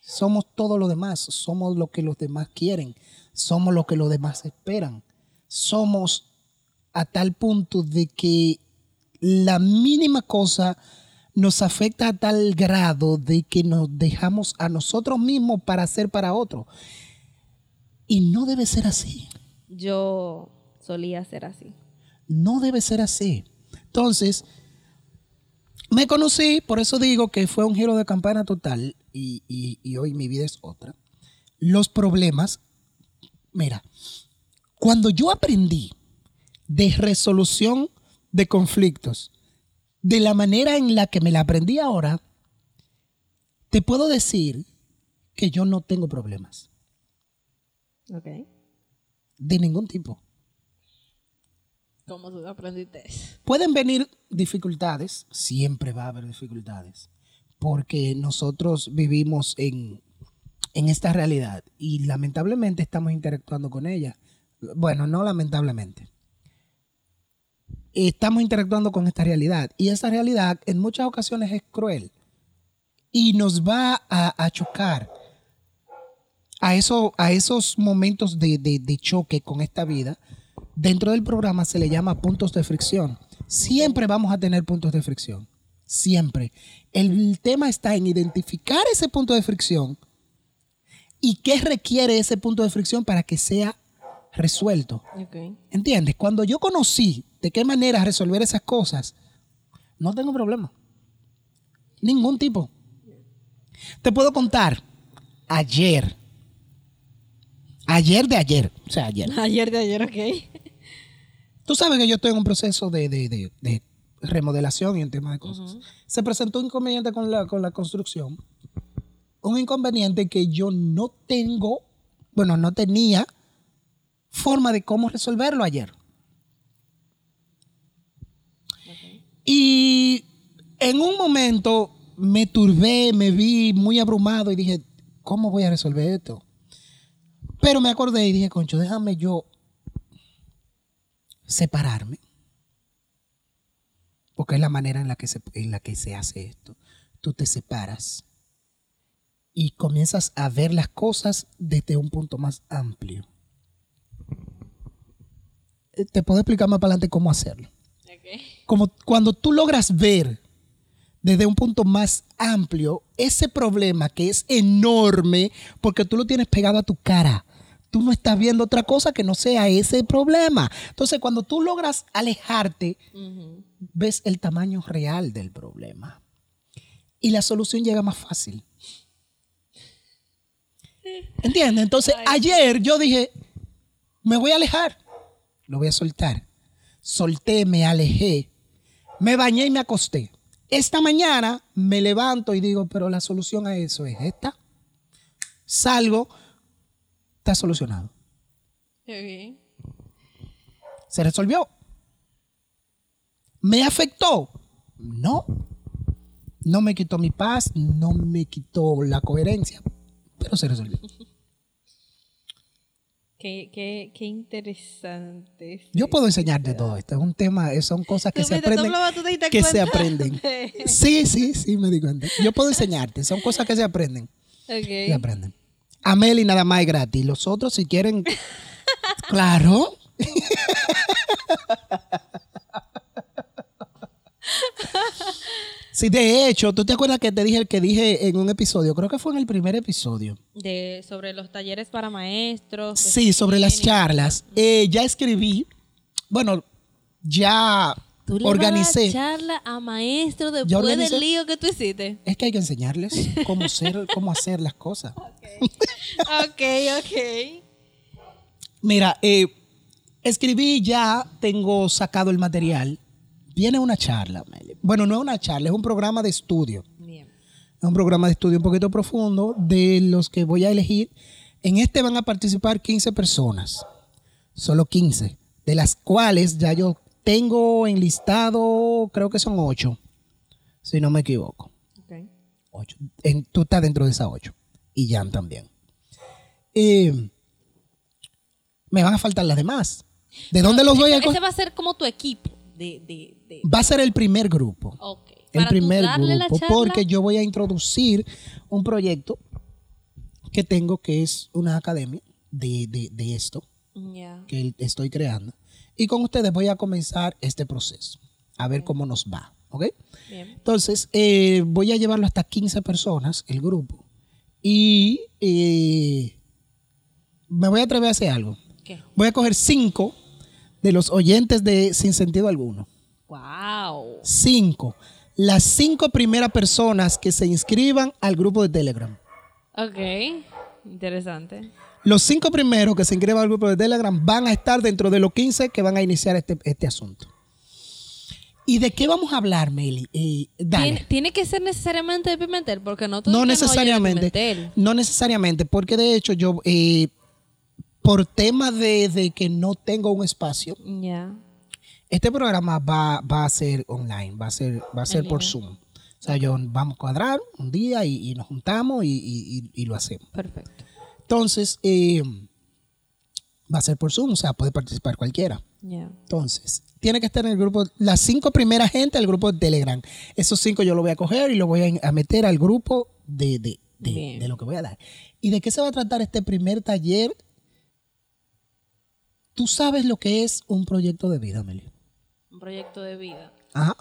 Somos todo lo demás, somos lo que los demás quieren, somos lo que los demás esperan. Somos a tal punto de que la mínima cosa nos afecta a tal grado de que nos dejamos a nosotros mismos para hacer para otros. Y no debe ser así. Yo solía ser así. No debe ser así. Entonces, me conocí, por eso digo que fue un giro de campana total y, y- y hoy mi vida es otra. Los problemas, mira, cuando yo aprendí de resolución de conflictos, de la manera en la que me la aprendí ahora, te puedo decir que yo no tengo problemas Ok. de ningún tipo. ¿Cómo tú aprendiste? Pueden venir dificultades, siempre va a haber dificultades, porque nosotros vivimos en, en esta realidad y lamentablemente estamos interactuando con ella. Bueno, no lamentablemente. Estamos interactuando con esta realidad y esa realidad en muchas ocasiones es cruel y nos va a, a chocar a, eso, a esos momentos de, de- de choque con esta vida, dentro del programa se le llama puntos de fricción. Siempre vamos a tener puntos de fricción. Siempre. El tema está en identificar ese punto de fricción y qué requiere ese punto de fricción para que sea resuelto. ¿Entiendes? Cuando yo conocí de qué manera resolver esas cosas, no tengo problema. Ningún tipo. Te puedo contar, ayer, ayer de ayer, o sea, ayer. Ayer de ayer, ok. Tú sabes que yo estoy en un proceso de, de- de- de remodelación y en tema de cosas. Se presentó un inconveniente con la, con la construcción. Un inconveniente que yo no tengo, bueno, no tenía forma de cómo resolverlo ayer. Y en un momento me turbé, me vi muy abrumado y dije, ¿cómo voy a resolver esto? Pero me acordé y dije, concho, déjame yo separarme. Porque es la manera en la que se, en la que se hace esto. Tú te separas y comienzas a ver las cosas desde un punto más amplio. Eh, Te puedo explicar más para adelante cómo hacerlo. Como cuando tú logras ver desde un punto más amplio ese problema que es enorme porque tú lo tienes pegado a tu cara. Tú no estás viendo otra cosa que no sea ese problema. Entonces, cuando tú logras alejarte, ves el tamaño real del problema. Y la solución llega más fácil. ¿Entiendes? Entonces, ayer yo dije, me voy a alejar. Lo voy a soltar. Solté, me alejé. Me bañé y me acosté. Esta mañana me levanto y digo, pero la solución a eso es esta. Salgo, está solucionado. Ok. Se resolvió. ¿Me afectó? No. No me quitó mi paz, no me quitó la coherencia, pero se resolvió. Qué, qué, qué interesante. Yo puedo enseñarte todo esto. Es un tema, son cosas que se aprenden. Que se aprenden. de- [LAUGHS] Sí, sí, sí, me di cuenta. Yo puedo enseñarte. Son cosas que se aprenden. Ok. Se aprenden. A Meli nada más es gratis. Los otros, si quieren. [LAUGHS] claro. [LAUGHS] Sí, de hecho, ¿tú te acuerdas que te dije el que dije en un episodio? Creo que fue en el primer episodio. De, sobre los talleres para maestros. Sí, sobre las charlas. Eh, ya escribí. Bueno, ya Tú le organicé. vas a dar charla a maestros Ya después del lío que tú hiciste. Es que hay que enseñarles cómo hacer, cómo hacer las cosas. [LAUGHS] ok, ok. Mira, eh, escribí ya, tengo sacado el material. Viene una charla. Bueno, no es una charla, es un programa de estudio. Bien. Es un programa de estudio un poquito profundo de los que voy a elegir. En este van a participar 15 personas. Solo 15. De las cuales ya yo tengo enlistado, creo que son 8. Si no me equivoco. Ocho. En- tú estás dentro de esas ocho. Y Jan también. Eh, me van a faltar las demás. ¿De dónde los voy a Ese, va a ser como tu equipo de... de, de- Va a ser el primer grupo. Ok. El primer grupo. Porque yo voy a introducir un proyecto que tengo que es una academia de, esto que estoy creando. Y con ustedes voy a comenzar este proceso. A ver cómo nos va. ¿Ok? Bien. Entonces, eh, voy a llevarlo hasta 15 personas, el grupo. Y eh, me voy a atrever a hacer algo. ¿Qué? Voy a coger cinco de los oyentes de Sin Sentido Alguno. Wow. Cinco. Las cinco primeras personas que se inscriban al grupo de Telegram. Ok. Interesante. Los cinco primeros que se inscriban al grupo de Telegram van a estar dentro de los 15 que van a iniciar este, este asunto. ¿Y de qué vamos a hablar, Meli? Eh, dale. ¿Tiene, tiene que ser necesariamente de Pimentel, porque no todo No de necesariamente. Pimentel. No necesariamente, porque de hecho yo, eh, por tema de, de que no tengo un espacio, este programa va, va a ser online, va a ser, va a ser por. Zoom. O sea, yo vamos a cuadrar un día y, y nos juntamos y, y- y- y lo hacemos. Perfecto. Entonces, eh, va a ser por Zoom, o sea, puede participar cualquiera. Entonces, tiene que estar en el grupo, las cinco primeras gente del grupo de Telegram. Esos cinco yo lo voy a coger y lo voy a, meter al grupo de, de- de- lo que voy a dar. ¿Y de qué se va a tratar este primer taller? Tú sabes lo que es un proyecto de vida, Amelia. Un proyecto de vida. Ajá.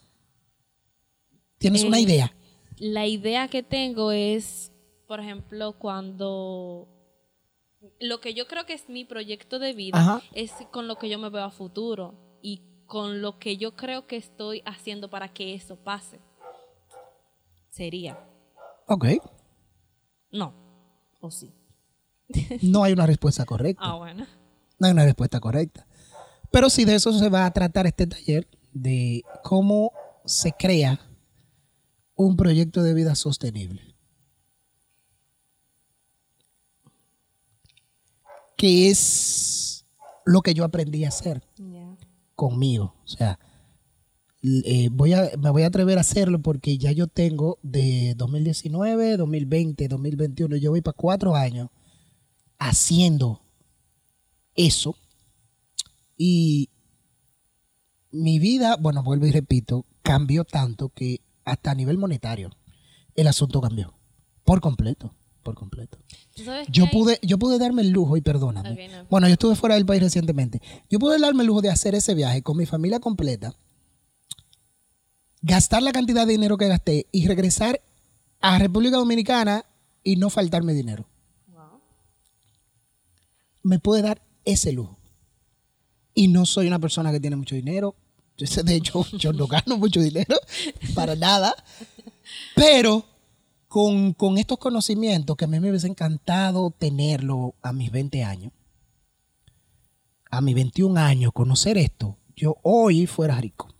¿Tienes Eh, una idea? La idea que tengo es, por ejemplo, cuando lo que yo creo que es mi proyecto de vida Ajá. es con lo que yo me veo a futuro y con lo que yo creo que estoy haciendo para que eso pase. Sería. Ok. No. O sí. [LAUGHS] No hay una respuesta correcta. Ah, bueno. No hay una respuesta correcta. Pero sí, de eso se va a tratar este taller, de cómo se crea un proyecto de vida sostenible. Que es lo que yo aprendí a hacer conmigo. O sea, eh, voy a, me voy a atrever a hacerlo porque ya yo tengo de 2019, 2020, 2021, yo voy para cuatro años haciendo eso. Y mi vida, bueno, vuelvo y repito, cambió tanto que hasta a nivel monetario el asunto cambió. Por completo, por completo. ¿Tú sabes Yo pude, yo pude darme el lujo, y perdóname. No. Bueno, yo estuve fuera del país recientemente. Yo pude darme el lujo de hacer ese viaje con mi familia completa, gastar la cantidad de dinero que gasté y regresar a República Dominicana y no faltarme dinero. Wow. Me pude dar ese lujo. Y no soy una persona que tiene mucho dinero. [LAUGHS] De hecho, yo no gano mucho dinero para nada. [LAUGHS] Pero con, con estos conocimientos que a mí me hubiese encantado tenerlo a mis 20 años, a mis 21 años, conocer esto, yo hoy fuera rico.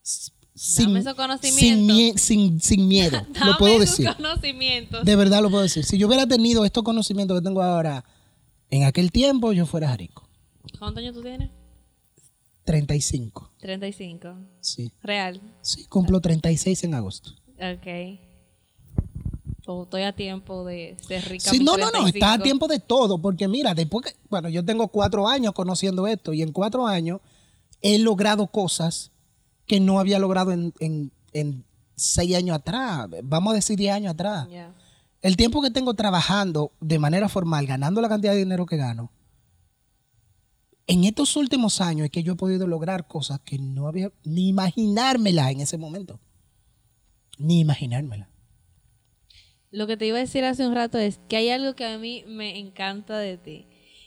Sin, esos sin, sin, sin miedo. [LAUGHS] Dame lo puedo decir. conocimientos. De verdad lo puedo decir. Si yo hubiera tenido estos conocimientos que tengo ahora en aquel tiempo, yo fuera rico. ¿Cuántos años tú tienes? 35. 35. Sí. Real. Sí, cumplo 36 en agosto. Ok. O estoy a tiempo de ser rica. Sí, no, no, no, está a 35. tiempo de todo, porque mira, después que, bueno, yo tengo cuatro años conociendo esto y en cuatro años he logrado cosas que no había logrado en, en- en seis años atrás, vamos a decir diez años atrás. El tiempo que tengo trabajando de manera formal, ganando la cantidad de dinero que gano, en estos últimos años es que yo he podido lograr cosas que no había ni imaginármela en ese momento. Ni imaginármela. Lo que te iba a decir hace un rato es que hay algo que a mí me encanta de ti.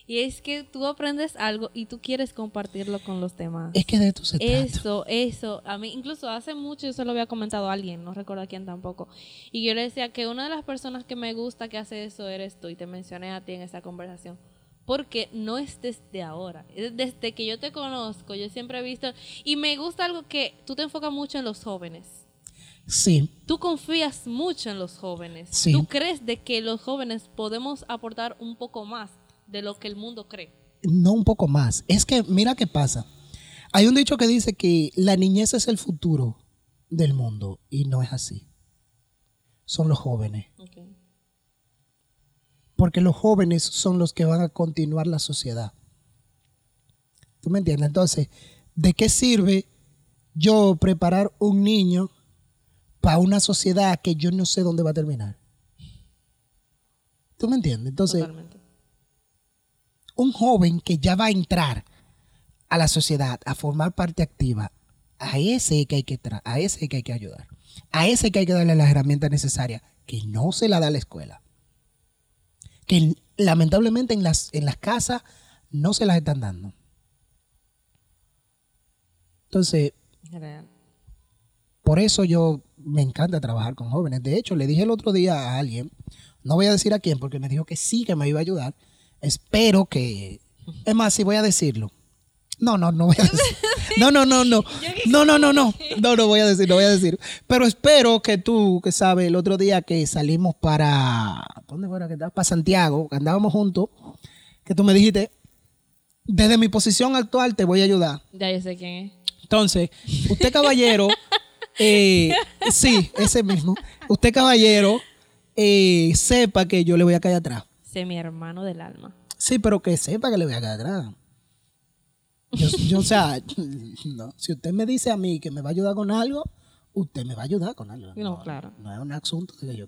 Y es que tú aprendes algo y tú quieres compartirlo con los demás. Es que de esto se trata. Eso, eso. A mí, incluso hace mucho yo se lo había comentado a alguien, no recuerdo a quién tampoco. Y yo le decía que una de las personas que me gusta que hace eso eres tú, y te mencioné a ti en esa conversación. Porque no es desde ahora, es desde que yo te conozco, yo siempre he visto. Y me gusta algo que tú te enfocas mucho en los jóvenes. Sí, Tú confías mucho en los jóvenes. Sí. Tú crees de que los jóvenes podemos aportar un poco más de lo que el mundo cree. no un poco más. Es que mira qué pasa. Hay un dicho que dice que la niñez es el futuro del mundo y no es así. Son los jóvenes. Ok. Porque los jóvenes son los que van a continuar la sociedad. ¿Tú me entiendes? Entonces, ¿de qué sirve yo preparar un niño para una sociedad que yo no sé dónde va a terminar? ¿Tú me entiendes? Entonces, Totalmente. un joven que ya va a entrar a la sociedad, a formar parte activa, a ese que hay que a ese que hay que ayudar, a ese que hay que darle las herramientas necesarias, que no se la da la escuela, que lamentablemente en las, en las casas no se las están dando. Entonces, por eso yo me encanta trabajar con jóvenes. De hecho, le dije el otro día a alguien, no voy a decir a quién, porque me dijo que sí, que me iba a ayudar. Espero que... Es más, si voy a decirlo. No, no, no voy a decir. No, no, no, no. [LAUGHS] No, no, no, no. No, no voy a decir, no voy a decir. Pero espero que tú, que sabes, el otro día que salimos para... ¿Dónde fuera que? Para Santiago, que andábamos juntos, que tú me dijiste, desde mi posición actual te voy a ayudar. Ya yo sé quién es. Entonces, usted caballero, [LAUGHS] eh, sí, ese mismo. Usted caballero, eh, sepa que yo le voy a caer atrás. Sé mi hermano del alma. Sí, pero que sepa que le voy a caer atrás. Yo, yo, o sea, no, si usted me dice a mí que me va a ayudar con algo, usted me va a ayudar con algo. No, claro. No es un asunto que yo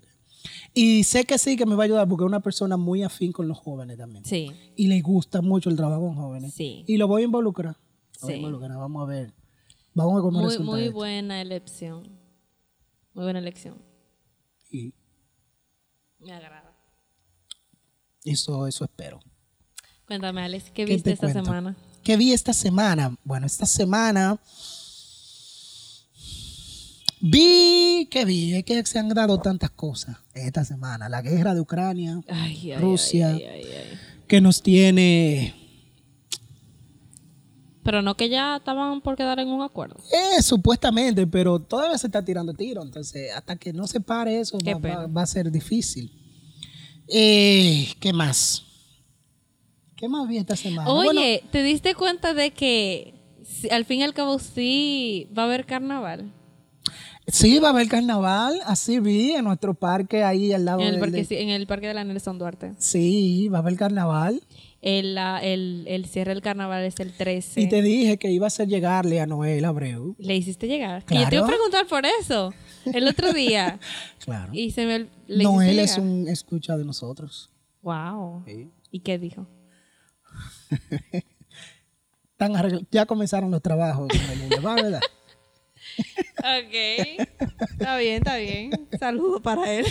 Y sé que sí que me va a ayudar porque es una persona muy afín con los jóvenes también. Sí. Y le gusta mucho el trabajo con jóvenes. Sí. Y lo voy a involucrar. Lo voy a Sí. involucrar, Vamos a ver. Vamos a ver cómo Muy, resulta muy esto. buena elección. Muy buena elección. Y Me agrada. eso, eso espero. Cuéntame, Alex, ¿qué ¿Qué viste te esta cuento? semana? ¿Qué vi esta semana? Bueno, esta semana vi, ¿qué vi? Es que se han dado tantas cosas esta semana. La guerra de Ucrania, Ay, ay, Rusia. ay. que nos tiene, Pero no que ya estaban por quedar en un acuerdo. eh, supuestamente, pero todavía se está tirando tiro. Entonces, hasta que no se pare eso, va, pena. va- va a ser difícil. Eh, ¿Qué más? ¿Qué más vi esta semana? Oye, Bueno, ¿te diste cuenta de que si- al fin y al cabo sí va a haber carnaval? sí, va a haber carnaval. Así vi en nuestro parque ahí al lado En el, parque, del- en el parque de la Nelson Duarte. Sí, va a haber carnaval. El, el, el cierre del carnaval es el 13. Y te dije que iba a hacer llegarle a Noel Abreu. ¿Le hiciste llegar? Que yo te iba a Claro. preguntar por eso el otro día. [LAUGHS] Claro. y se me le Noel es un escucha de nosotros. Wow. ¿Y qué dijo? [LAUGHS] Ya comenzaron los trabajos con ¿verdad? [LAUGHS] Ok. Está bien, está bien. Saludo para él.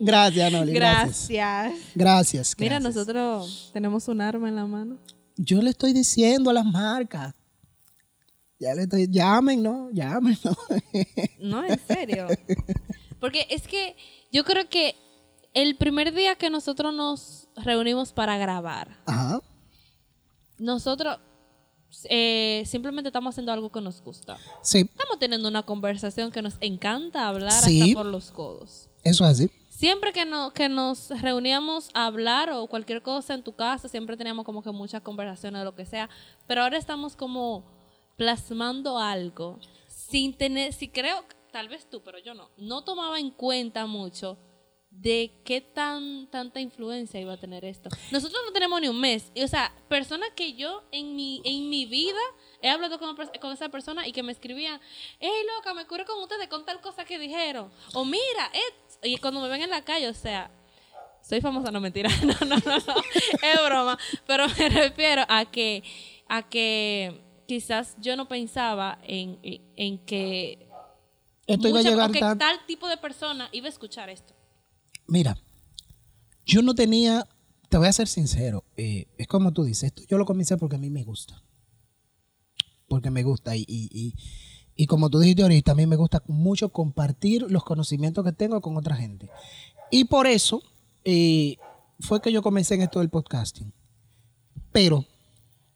Gracias, Noli. Gracias. Gracias. Gracias. Mira, gracias. nosotros tenemos un arma en la mano. Yo le estoy diciendo a las marcas. Ya le estoy. Llamen, ¿no? Llamen, ¿no? [LAUGHS] No, en serio. Porque es que yo creo que el primer día que nosotros nos reunimos para grabar, Ajá. nosotros eh, simplemente estamos haciendo algo que nos gusta. Sí, Estamos teniendo una conversación que nos encanta hablar Sí. hasta por los codos. eso es así. Siempre que, que nos reuníamos a hablar o cualquier cosa en tu casa, siempre teníamos como que muchas conversaciones o lo que sea, pero ahora estamos como plasmando algo sin tener, si creo, tal vez tú, pero yo no, no tomaba en cuenta mucho de qué tan tanta influencia iba a tener esto. Nosotros no tenemos ni un mes, y, o sea, personas que yo en mi en mi vida he hablado con, con esa persona y que me escribían, hey loca, me ocurre con ustedes con tal cosa que dijeron, o mira, et-". y cuando me ven en la calle, o sea, soy famosa, no mentira, [LAUGHS] no, no, no, no, es broma, pero me refiero a que, a que quizás yo no pensaba en, en, que, Esto iba a llegar que tal tipo de persona iba a escuchar esto. Mira, yo no tenía, te voy a ser sincero, eh, es como tú dices, esto yo lo comencé porque a mí me gusta. Porque me gusta y, y, y- como tú dijiste ahorita, a mí me gusta mucho compartir los conocimientos que tengo con otra gente. Y por eso eh, fue que yo comencé en esto del podcasting. Pero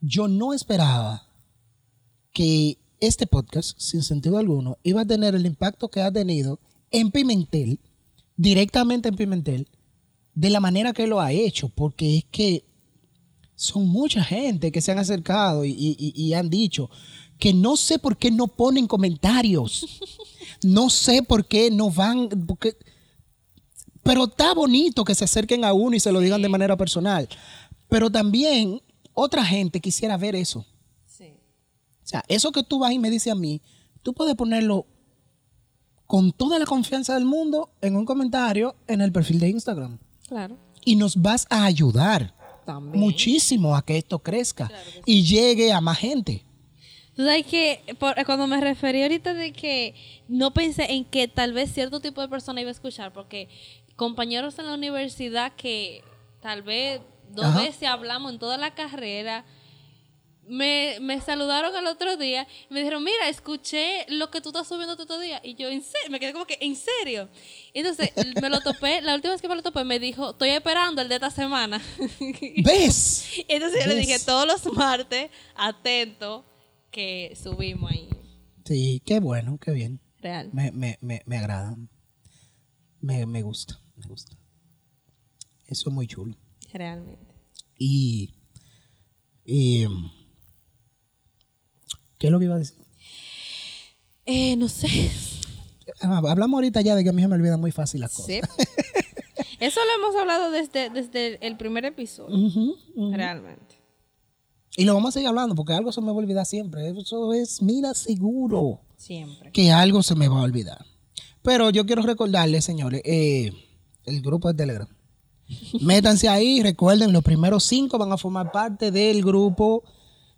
yo no esperaba que este podcast, sin sentido alguno, iba a tener el impacto que ha tenido en Pimentel, directamente en Pimentel, de la manera que lo ha hecho, porque es que son mucha gente que se han acercado y, y- y- y han dicho que no sé por qué no ponen comentarios, no sé por qué no van, porque- pero está bonito que se acerquen a uno y se lo digan de manera personal, pero también otra gente quisiera ver eso. Sí. O sea, eso que tú vas y me dices a mí, tú puedes ponerlo con toda la confianza del mundo en un comentario en el perfil de Instagram. Claro. Y nos vas a ayudar También. muchísimo a que esto crezca y llegue a más gente. Tú sabes que por- cuando me referí ahorita de que no pensé en que tal vez cierto tipo de persona iba a escuchar, porque compañeros en la universidad que tal vez dos Ajá. veces hablamos en toda la carrera, me, me saludaron el otro día y me dijeron, mira, escuché lo que tú estás subiendo todo día. Y yo, ¿en serio? Me quedé como que, ¿en serio? Entonces [LAUGHS] me lo topé, la última vez que me lo topé me dijo, estoy esperando el de esta semana. [LAUGHS] ¿Ves? Entonces yo le dije todos los martes, atento, que subimos ahí. Sí, qué bueno, qué bien. Real. Me, me, me, me agrada. Me, me gusta, me gusta. Eso es muy chulo. Realmente. Y, y ¿qué es lo que iba a decir? Eh, no sé. Ah, Hablamos ahorita ya de que a mí se me olvidan muy fácil las cosas. Sí. [LAUGHS] Eso lo hemos hablado desde, desde el primer episodio. Realmente. Y lo vamos a seguir hablando porque algo se me va a olvidar siempre. Eso es, mira, seguro Siempre. que algo se me va a olvidar. Pero yo quiero recordarles, señores, eh, el grupo de Telegram. [LAUGHS] Métanse ahí, recuerden, los primeros cinco van a formar parte del grupo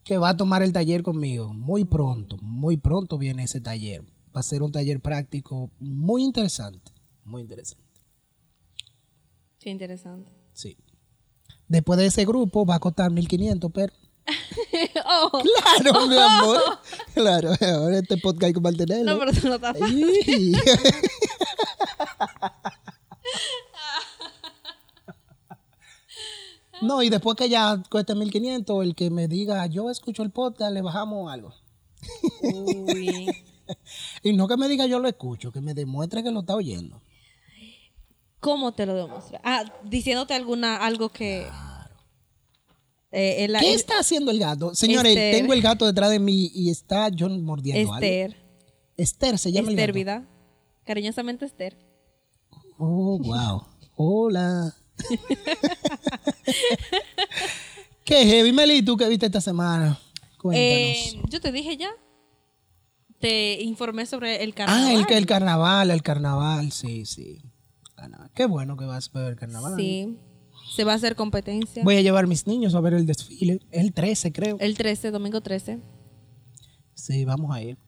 que va a tomar el taller conmigo. Muy pronto, muy pronto viene ese taller. Va a ser un taller práctico muy interesante. Muy interesante. Qué interesante. Sí. Después de ese grupo va a costar 1500, pero. [LAUGHS] oh, [LAUGHS] Claro, mi amor. Claro, ahora este podcast hay que mantenerlo. no, pero tú no estás [LAUGHS] Ay. No, y después que ya cueste 1500, el que me diga, yo escucho el podcast, le bajamos algo. Uy. [LAUGHS] Y no que me diga, yo lo escucho, que me demuestre que lo está oyendo. ¿Cómo te lo demuestra? Ah, diciéndote alguna, algo que. Eh, el- ¿Qué el- está haciendo el gato? Señores, Esther. tengo el gato detrás de mí y está John mordiendo algo. Esther. Esther se llama el Esther, gato. ¿verdad? Cariñosamente Esther. Oh, wow. Hola. [LAUGHS] [LAUGHS] Qué heavy, Meli, ¿tú qué viste esta semana? Cuéntanos. Eh, yo te dije ya. Te informé sobre el carnaval. ah, el, el carnaval, el carnaval, sí, sí. Carnaval. Qué bueno que vas a ver el carnaval. Sí. Se va a hacer competencia. Voy a llevar mis niños a ver el desfile. El 13, creo. El 13, domingo 13. Sí, vamos a ir.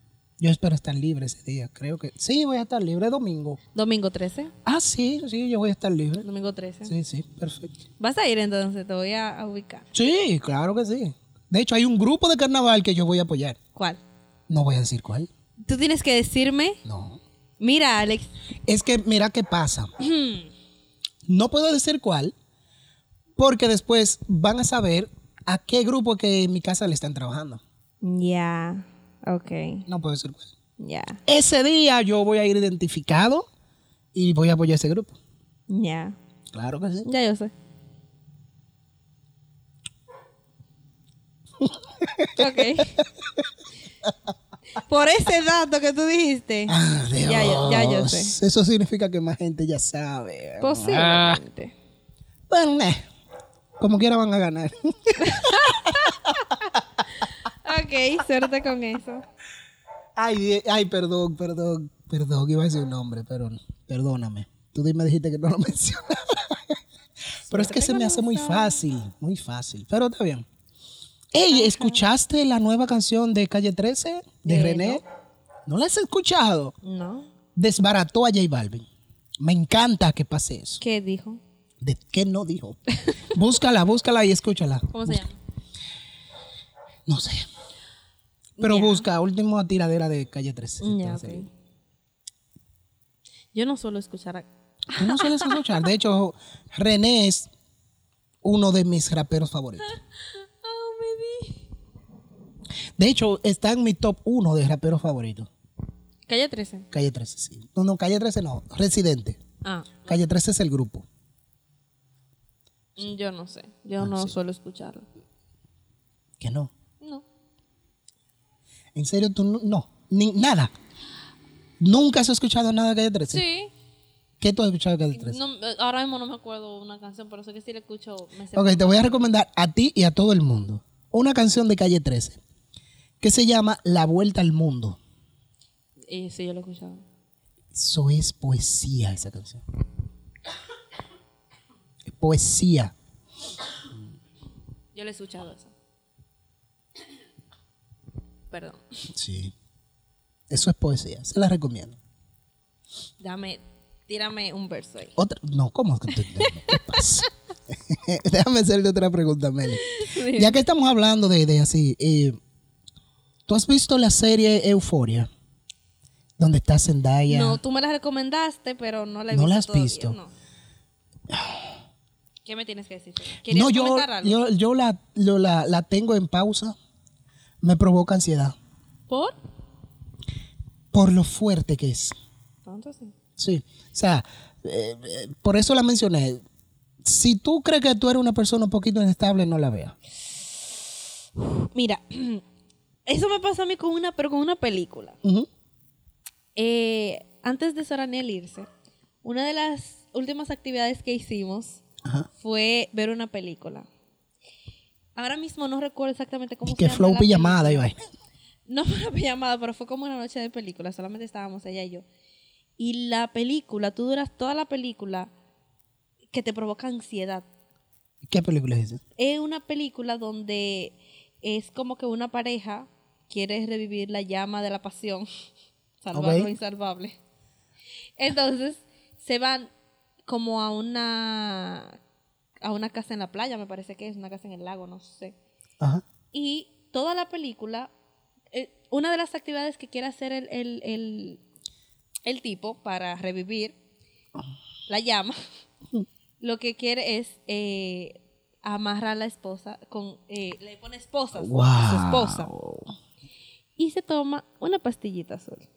Yo espero estar libre ese día. Creo que. Sí, voy a estar libre domingo. Domingo 13. Ah, sí, sí, yo voy a estar libre. Domingo 13. Sí, sí, perfecto. Vas a ir entonces, te voy a, a ubicar. Sí, claro que sí. De hecho, hay un grupo de carnaval que yo voy a apoyar. ¿Cuál? No voy a decir cuál. Tú tienes que decirme, No. mira, Alex, Es que mira qué pasa. [CLEARS THROAT] No puedo decir cuál, porque después van a saber a qué grupo que en mi casa le están trabajando. Ya. Ok. No puedo decir cuál. Ya. Ese día yo voy a ir identificado y voy a apoyar ese grupo. Ya. Claro que sí. Ya yo sé. ok. [LAUGHS] Por ese dato que tú dijiste. Ah, Dios. Ya yo- ya yo sé. Eso significa que más gente ya sabe. Ah. Posiblemente. Bueno, eh, como quiera van a ganar. [LAUGHS] Ok, suerte con eso. ay, ay, perdón, perdón, perdón. Iba a decir un nombre, pero perdóname. Tú me dijiste que no lo [LAUGHS] mencionaba. pero es que se me hace muy fácil, muy fácil. Pero está bien. Ey, ¿escuchaste la nueva canción de Calle 13 de Eh, René? ¿No la has escuchado? No. Desbarató a J Balvin. Me encanta que pase eso. ¿Qué dijo? ¿De qué no dijo? búscala, búscala y escúchala. ¿Cómo se llama? No sé. Pero busca, última tiradera de Calle 13. si te Ya, va a ok. salir. Yo no suelo escuchar. a- Tú no sueles escuchar. De hecho, René es uno de mis raperos favoritos. [LAUGHS] Oh, di. De hecho, está en mi top 1 de raperos favoritos. Calle 13. Calle 13, sí. No, no, Calle 13 no. Residente. Ah, Calle 13 es el grupo. mm, yo no sé. Ah, Yo no suelo escucharlo. Que no. En serio, tú no. no, Ni, nada. Nunca has escuchado nada de Calle 13. Sí. ¿Qué tú has escuchado de Calle 13? No, eh, ahora mismo no me acuerdo una canción, pero sé que si la escucho me sé. Ok, te voy a recomendar a ti y a todo el mundo una canción de Calle 13 que se llama La Vuelta al Mundo. Eh, sí, yo lo he escuchado. Eso es poesía, esa canción. Es poesía. Yo le he escuchado eso. Perdón. Sí. Eso es poesía. Se la recomiendo. Dame, tírame un verso ahí. Otra, no, ¿cómo? [LAUGHS] Déjame hacerte otra pregunta, Meli. Ya que estamos hablando de, de así, eh, ¿tú has visto la serie Euforia? Donde está Zendaya. No, tú me la recomendaste, pero no la he ¿No visto. la has todavía, visto? no. ¿Qué me tienes que decir? ¿Querías No, yo, algo? yo, yo la, lo- la, la tengo en pausa. Me provoca ansiedad. ¿Por? Por lo fuerte que es. Tanto sí. Sí. O sea, eh, eh, por eso la mencioné. Si tú crees que tú eres una persona un poquito inestable, no la veas. Mira, [CLEARS THROAT] eso me pasó a mí con una, pero con una película. Eh, antes de Soraniel irse, una de las últimas actividades que hicimos Ajá. fue ver una película. Ahora mismo no recuerdo exactamente cómo Y se que llama flow pijamada vaina. [LAUGHS] No fue una pijamada, pero fue como una noche de película. Solamente estábamos ella y yo. Y la película, tú duras toda la película que te provoca ansiedad. ¿Qué película es esa? Es una película donde es como que una pareja quiere revivir la llama de la pasión, [LAUGHS] salvar Ok. lo insalvable. Entonces se van como a una a una casa en la playa, me parece que es una casa en el lago, no sé. Ajá. Y toda la película, eh, una de las actividades que quiere hacer el, el, el, el tipo para revivir la llama, [LAUGHS] lo que quiere es eh, amarrar a la esposa con, eh, le pone esposas a su esposa y se toma una pastillita azul.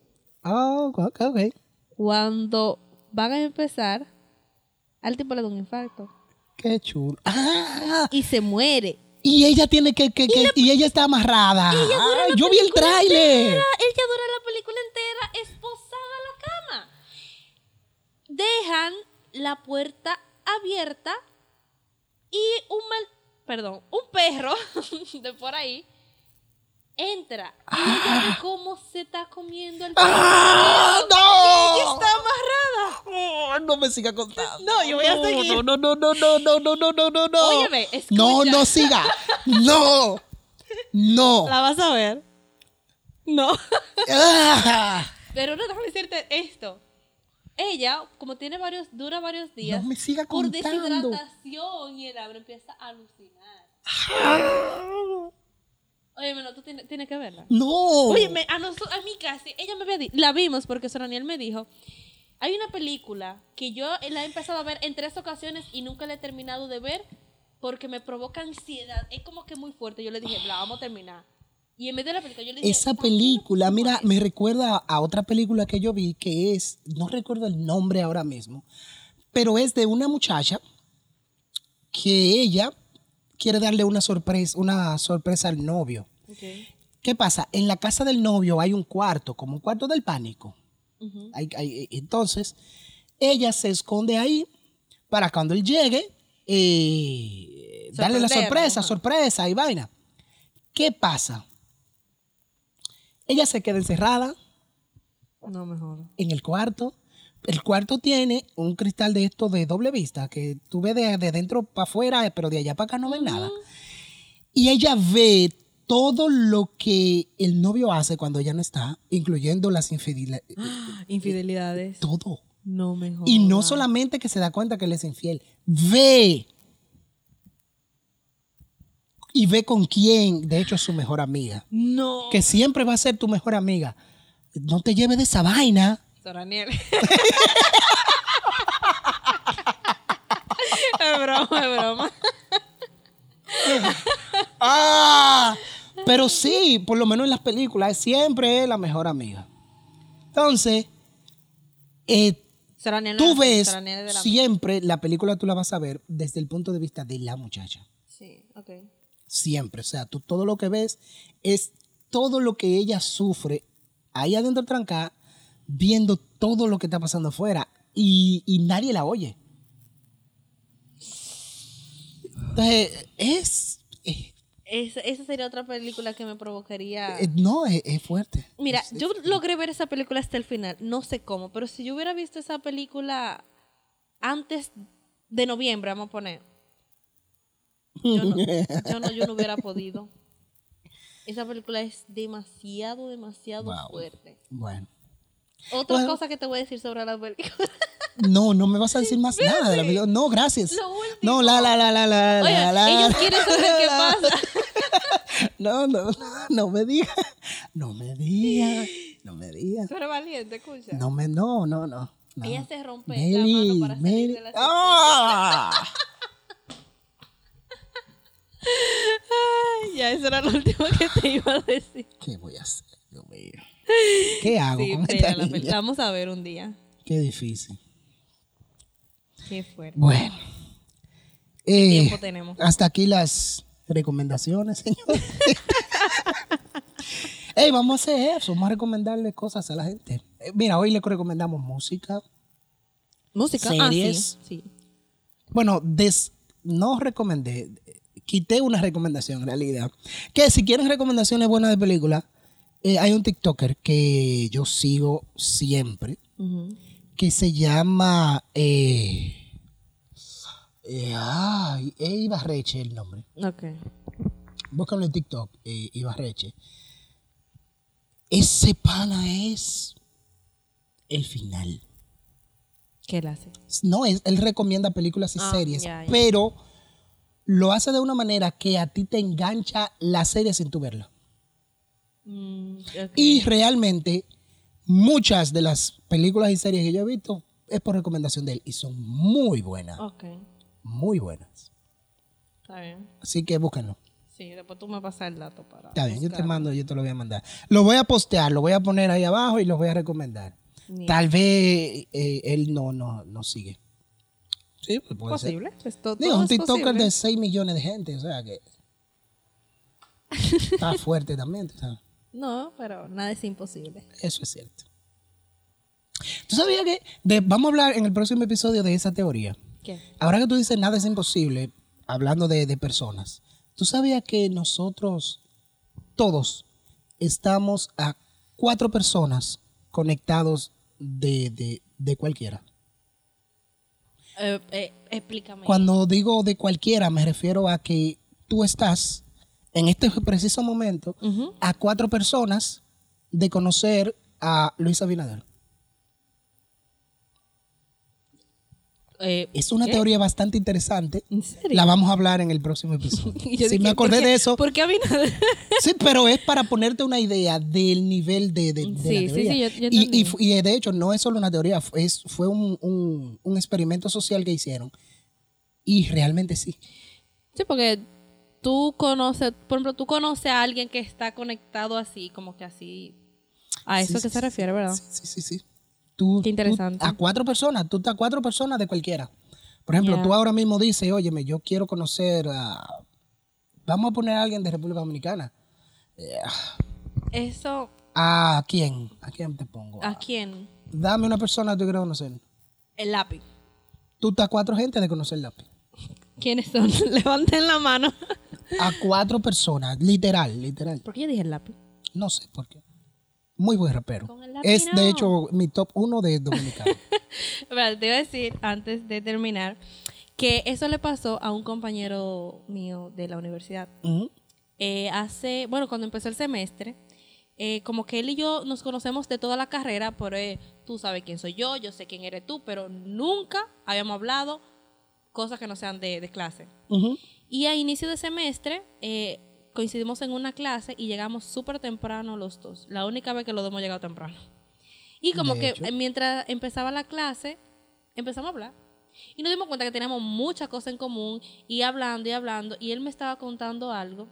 Oh, ok, ok. Cuando van a empezar, al tipo le da un infarto Qué chulo. Ah, y se muere. y ella tiene que, que, que- y ella está amarrada. Ay, yo vi el tráiler. Ella dura la película entera esposada a la cama. Dejan la puerta abierta y un mal, perdón, un perro [LAUGHS] de por ahí entra y ella ve cómo se está comiendo el perro. ¡Ah, Y no! está amarrada. Oh, no me siga contando. No, yo voy a seguir. No, no, no, no, no, no, no, no, no, no, no. Óyeme, escucha. No, no siga. No. No. La vas a ver. No. Ah, Pero no, déjame decirte esto. Ella, como tiene varios, dura varios días, No me siga por contando. deshidratación y el hambre empieza a alucinar. Oye, no, tú tienes, tienes que verla. No. Oye, me- a, a mí casi, ella me había dicho, la vimos porque Soraniel me dijo, hay una película que yo la he empezado a ver en tres ocasiones y nunca la he terminado de ver porque me provoca ansiedad. Es como que muy fuerte. Yo le dije, la vamos a terminar. Y en medio de la película yo le dije, Esa "¿Para qué película, no mira, fumas?". me recuerda a otra película que yo vi que es, no recuerdo el nombre ahora mismo, pero es de una muchacha que ella quiere darle una sorpresa, una sorpresa al novio. Ok. ¿Qué pasa? En la casa del novio hay un cuarto, como un cuarto del pánico. Hay- entonces, ella se esconde ahí para cuando él llegue, eh, darle la sorpresa, sorpresa y vaina. ¿Qué pasa? Ella se queda encerrada No, mejor. en el cuarto. El cuarto tiene un cristal de esto de doble vista, que tú ves de, de dentro para afuera, pero de allá para acá no ves nada. Y ella ve todo lo que el novio hace cuando ella no está, incluyendo las [GASPS] infidelidades. Infidelidades. Todo. No mejor. Y no solamente que se da cuenta que él es infiel, ve. Y ve con quién, de hecho, es su mejor amiga. No. Que siempre va a ser tu mejor amiga. No te lleves de esa vaina. Soraniel. [LAUGHS] es broma, es broma. [LAUGHS] ¡Ah! Pero sí, por lo menos en las películas, siempre es la mejor amiga. Entonces, eh, tú ves la- siempre la película, tú la vas a ver desde el punto de vista de la muchacha. Sí, ok. Siempre. O sea, tú todo lo que ves es todo lo que ella sufre ahí adentro trancada, viendo todo lo que está pasando afuera y, y nadie la oye. Entonces, es. es- Es- esa sería otra película que me provocaría. es- no, es, es fuerte. Mira, yo logré ver esa película hasta el final, no sé cómo, pero si yo hubiera visto esa película antes de noviembre, vamos a poner. Yo no, yo no, yo no hubiera podido. Esa película es demasiado, demasiado Wow. fuerte. Bueno. Otra Bueno. cosa que te voy a decir sobre la película. No, no me vas a decir más [LAUGHS] nada de la película. No, gracias. Lo último. No, la, la, la, la, la, Oye, la, la, ellos la, quieren saber qué la. [LAUGHS] pasa. No, no, no, no me digas. No me digas. No me digas. Eres valiente, escucha. No me, no, no, no. no. Ella se rompe Meli, la mano para salir Meli. de la ¡Ah! Ay, [LAUGHS] Ya, eso era lo último que te iba a decir. ¿Qué voy a hacer? Dios mío. ¿Qué hago Sí, con pero esta la niña? pel- vamos a ver un día. Qué difícil. Qué fuerte. Bueno. ¿Qué Eh, tiempo tenemos? hasta aquí las recomendaciones, señor. [LAUGHS] Ey, vamos a hacer eso, vamos a recomendarle cosas a la gente. Eh, mira, hoy le recomendamos música. Música. series. Ah, sí. sí. Bueno, des- no recomendé, quité una recomendación en realidad. Que si quieren recomendaciones buenas de película, eh, hay un TikToker que yo sigo siempre, que se llama... Eh, eh, ay, eh, Ibarreche el nombre. Ok. Búscalo en TikTok, eh, Ibarreche. Ese pana es el final. ¿Qué él hace? No, es, él recomienda películas y Ah, series, pero lo hace de una manera que a ti te engancha la serie sin tu verla. Mm, ok. Y realmente muchas de las películas y series que yo he visto es por recomendación de él y son muy buenas, Ok. Muy buenas. Está bien. Así que búsquenlo. Sí, después tú me pasas el dato para. Está bien, yo te mando, yo te lo voy a mandar. Lo voy a postear, lo voy a poner ahí abajo y lo voy a recomendar. Ni- Tal vez eh, él no, no, no sigue. Sí, pues puede ser. Posible. Pues to- Digo, un TikToker de 6 millones de gente, o sea que [LAUGHS] está fuerte también, tú sabes. No, pero nada es imposible. Eso es cierto. ¿Tú sabías que de- vamos a hablar en el próximo episodio de esa teoría? ¿Qué? Ahora que tú dices nada es imposible, hablando de, de personas, ¿tú sabías que nosotros todos estamos a cuatro personas conectados de, de- de cualquiera? Eh, eh, explícame. Cuando digo de cualquiera, me refiero a que tú estás en este preciso momento a cuatro personas de conocer a Luis Abinader. Eh, Es una ¿qué? teoría bastante interesante. ¿En serio? La vamos a hablar en el próximo episodio. [LAUGHS] Yo Sí, me acordé ¿por qué- de eso. ¿Por qué Abinader? Sí, pero es para ponerte una idea del nivel de, de- de Sí, la teoría. sí, yo- yo y, de hecho, no es solo una teoría, es, fue un, un- un experimento social que hicieron. Y realmente sí. Sí, porque tú conoces, por ejemplo, tú conoces a alguien que está conectado así, como que así. A eso Sí, que sí, se refiere, ¿verdad? Sí, sí, sí. Tú, Qué interesante. tú a cuatro personas, tú estás a cuatro personas de cualquiera. Por ejemplo, tú ahora mismo dices, óyeme, yo quiero conocer a... Vamos a poner a alguien de República Dominicana. Eso, ¿A quién? ¿A quién te pongo? ¿a quién? Dame una persona que tú quieres conocer. El lápiz. Tú estás a cuatro gente de conocer lápiz. ¿Quiénes son? [LAUGHS] Levanten la mano. A cuatro personas, literal, literal. ¿Por qué yo dije el lápiz? No sé por qué. Muy buen rapero. Es, de hecho, mi top uno de dominicano. [LAUGHS] Te iba a decir, antes de terminar, que eso le pasó a un compañero mío de la universidad. Eh, hace, bueno, cuando empezó el semestre, eh, como que él y yo nos conocemos de toda la carrera, pero eh, tú sabes quién soy yo, yo sé quién eres tú, pero nunca habíamos hablado cosas que no sean de, de clase. Ujú. Y a inicio de semestre eh, coincidimos en una clase y llegamos súper temprano los dos. La única vez que los dos hemos llegado temprano. Y como De que hecho. eh, mientras empezaba la clase, empezamos a hablar. Y nos dimos cuenta que teníamos muchas cosas en común y hablando y hablando. Y él me estaba contando algo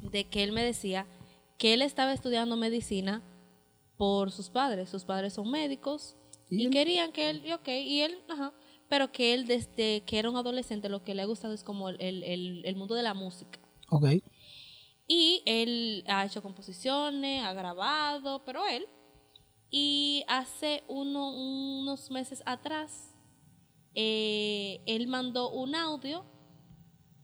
de que él me decía que él estaba estudiando medicina por sus padres. Sus padres son médicos ¿Y y, querían que él, y ok, y él, ajá, pero que él desde que era un adolescente lo que le ha gustado es como el, el- el- el mundo de la música. Ok. Y él ha hecho composiciones, ha grabado, pero él. Y hace uno- unos meses atrás, eh, él mandó un audio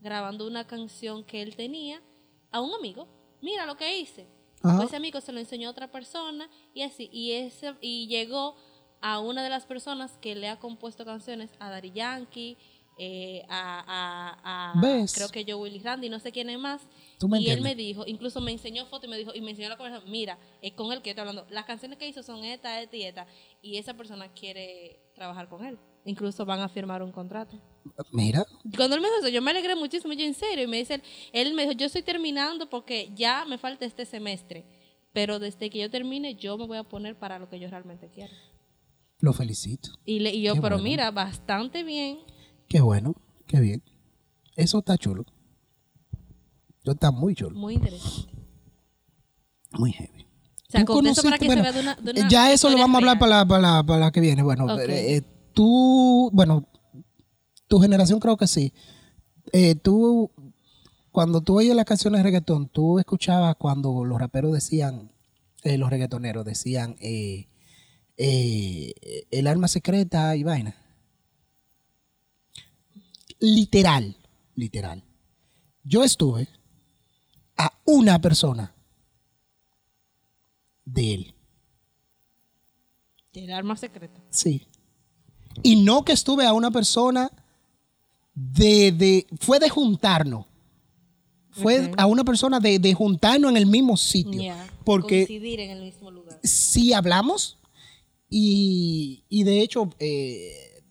grabando una canción que él tenía a un amigo. Mira lo que hice. Ajá. Pues ese amigo se lo enseñó a otra persona y así. Y, ese, y llegó a una de las personas que le ha compuesto canciones, a Daddy Yankee, eh, a, a- a- creo que yo Willy Randy, no sé quién es más. Tú me y él me dijo, incluso me enseñó fotos y me dijo, y me enseñó la conversación, mira, es con el que yo estoy hablando. Las canciones que hizo son esta, esta y esta. Y esa persona quiere trabajar con él. Incluso van a firmar un contrato. Mira, Cuando él me dijo eso, yo me alegré muchísimo, yo en serio. Y me dice, él, él me dijo, yo estoy terminando porque ya me falta este semestre. Pero desde que yo termine, yo me voy a poner para lo que yo realmente quiero. lo felicito. Y, le- y yo, Qué pero bueno. mira, bastante bien. Qué bueno, qué bien. Eso está chulo. Está muy chulo, Muy interesante. muy heavy. O sea, eso para que bueno, se vea de una, de una ya eso lo vamos a hablar para la, para, la, para la que viene. Bueno, Ok. eh, tú, bueno, tu generación creo que sí. Eh, tú, cuando tú oyes las canciones de reggaetón, tú escuchabas cuando los raperos decían, eh, los reggaetoneros decían, eh, eh, el arma secreta y vaina. Literal, literal. Yo estuve a una persona de él. El arma secreta. Sí. Y no que estuve a una persona de, de fue de juntarnos. Fue a una persona de, de juntarnos en el mismo sitio. Porque Coincidir en el mismo lugar. sí hablamos y, y de hecho, eh,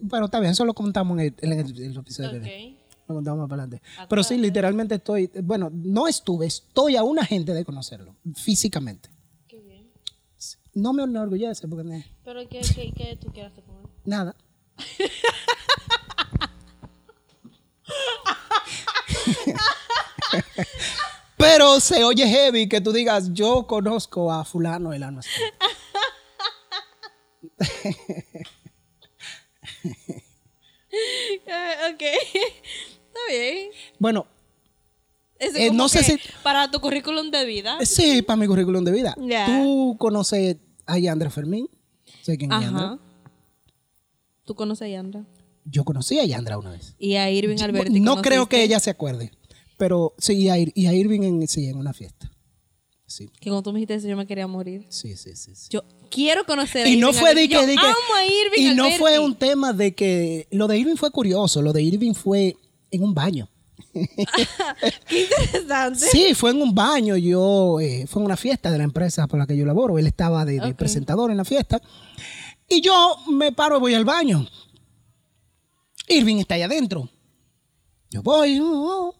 bueno, está bien, eso lo contamos en el, en el- en el episodio. que viene. Lo contamos más para adelante. Pero sí, literalmente estoy, bueno, no estuve, estoy a una gente de conocerlo, físicamente. Qué bien. No me enorgullece porque no- Pero ¿qué, qué, qué tú quieres hacer con él? nada. Pero se oye heavy que tú digas, yo conozco a fulano el alma. secreta". Eh, ok. Bien. Bueno, Eh, no sé si- Para tu currículum de vida. sí, para mi currículum de vida. Tú conoces a Yandra Fermín. Sé quién es Yandra. Ajá. ¿Tú conoces a Yandra? Yo conocí a Yandra una vez. Y a Irving Alberti. no creo que ella se acuerde. Pero sí, y a, Ir- y a Irving en, sí, en una fiesta. Sí, Que cuando tú me dijiste eso, yo me quería morir. sí, sí, sí. sí. Yo quiero conocer a Y no Irving fue de que, Yo de que- amo a Irving y no fue un tema de que lo de Irving fue curioso, lo de Irving fue en un baño. [LAUGHS] Qué interesante. Sí, fue en un baño, yo eh, fue en una fiesta de la empresa por la que yo laboro, él estaba de, de presentador en la fiesta y yo me paro y voy al baño. Irving está ahí adentro. Yo voy uh, uh,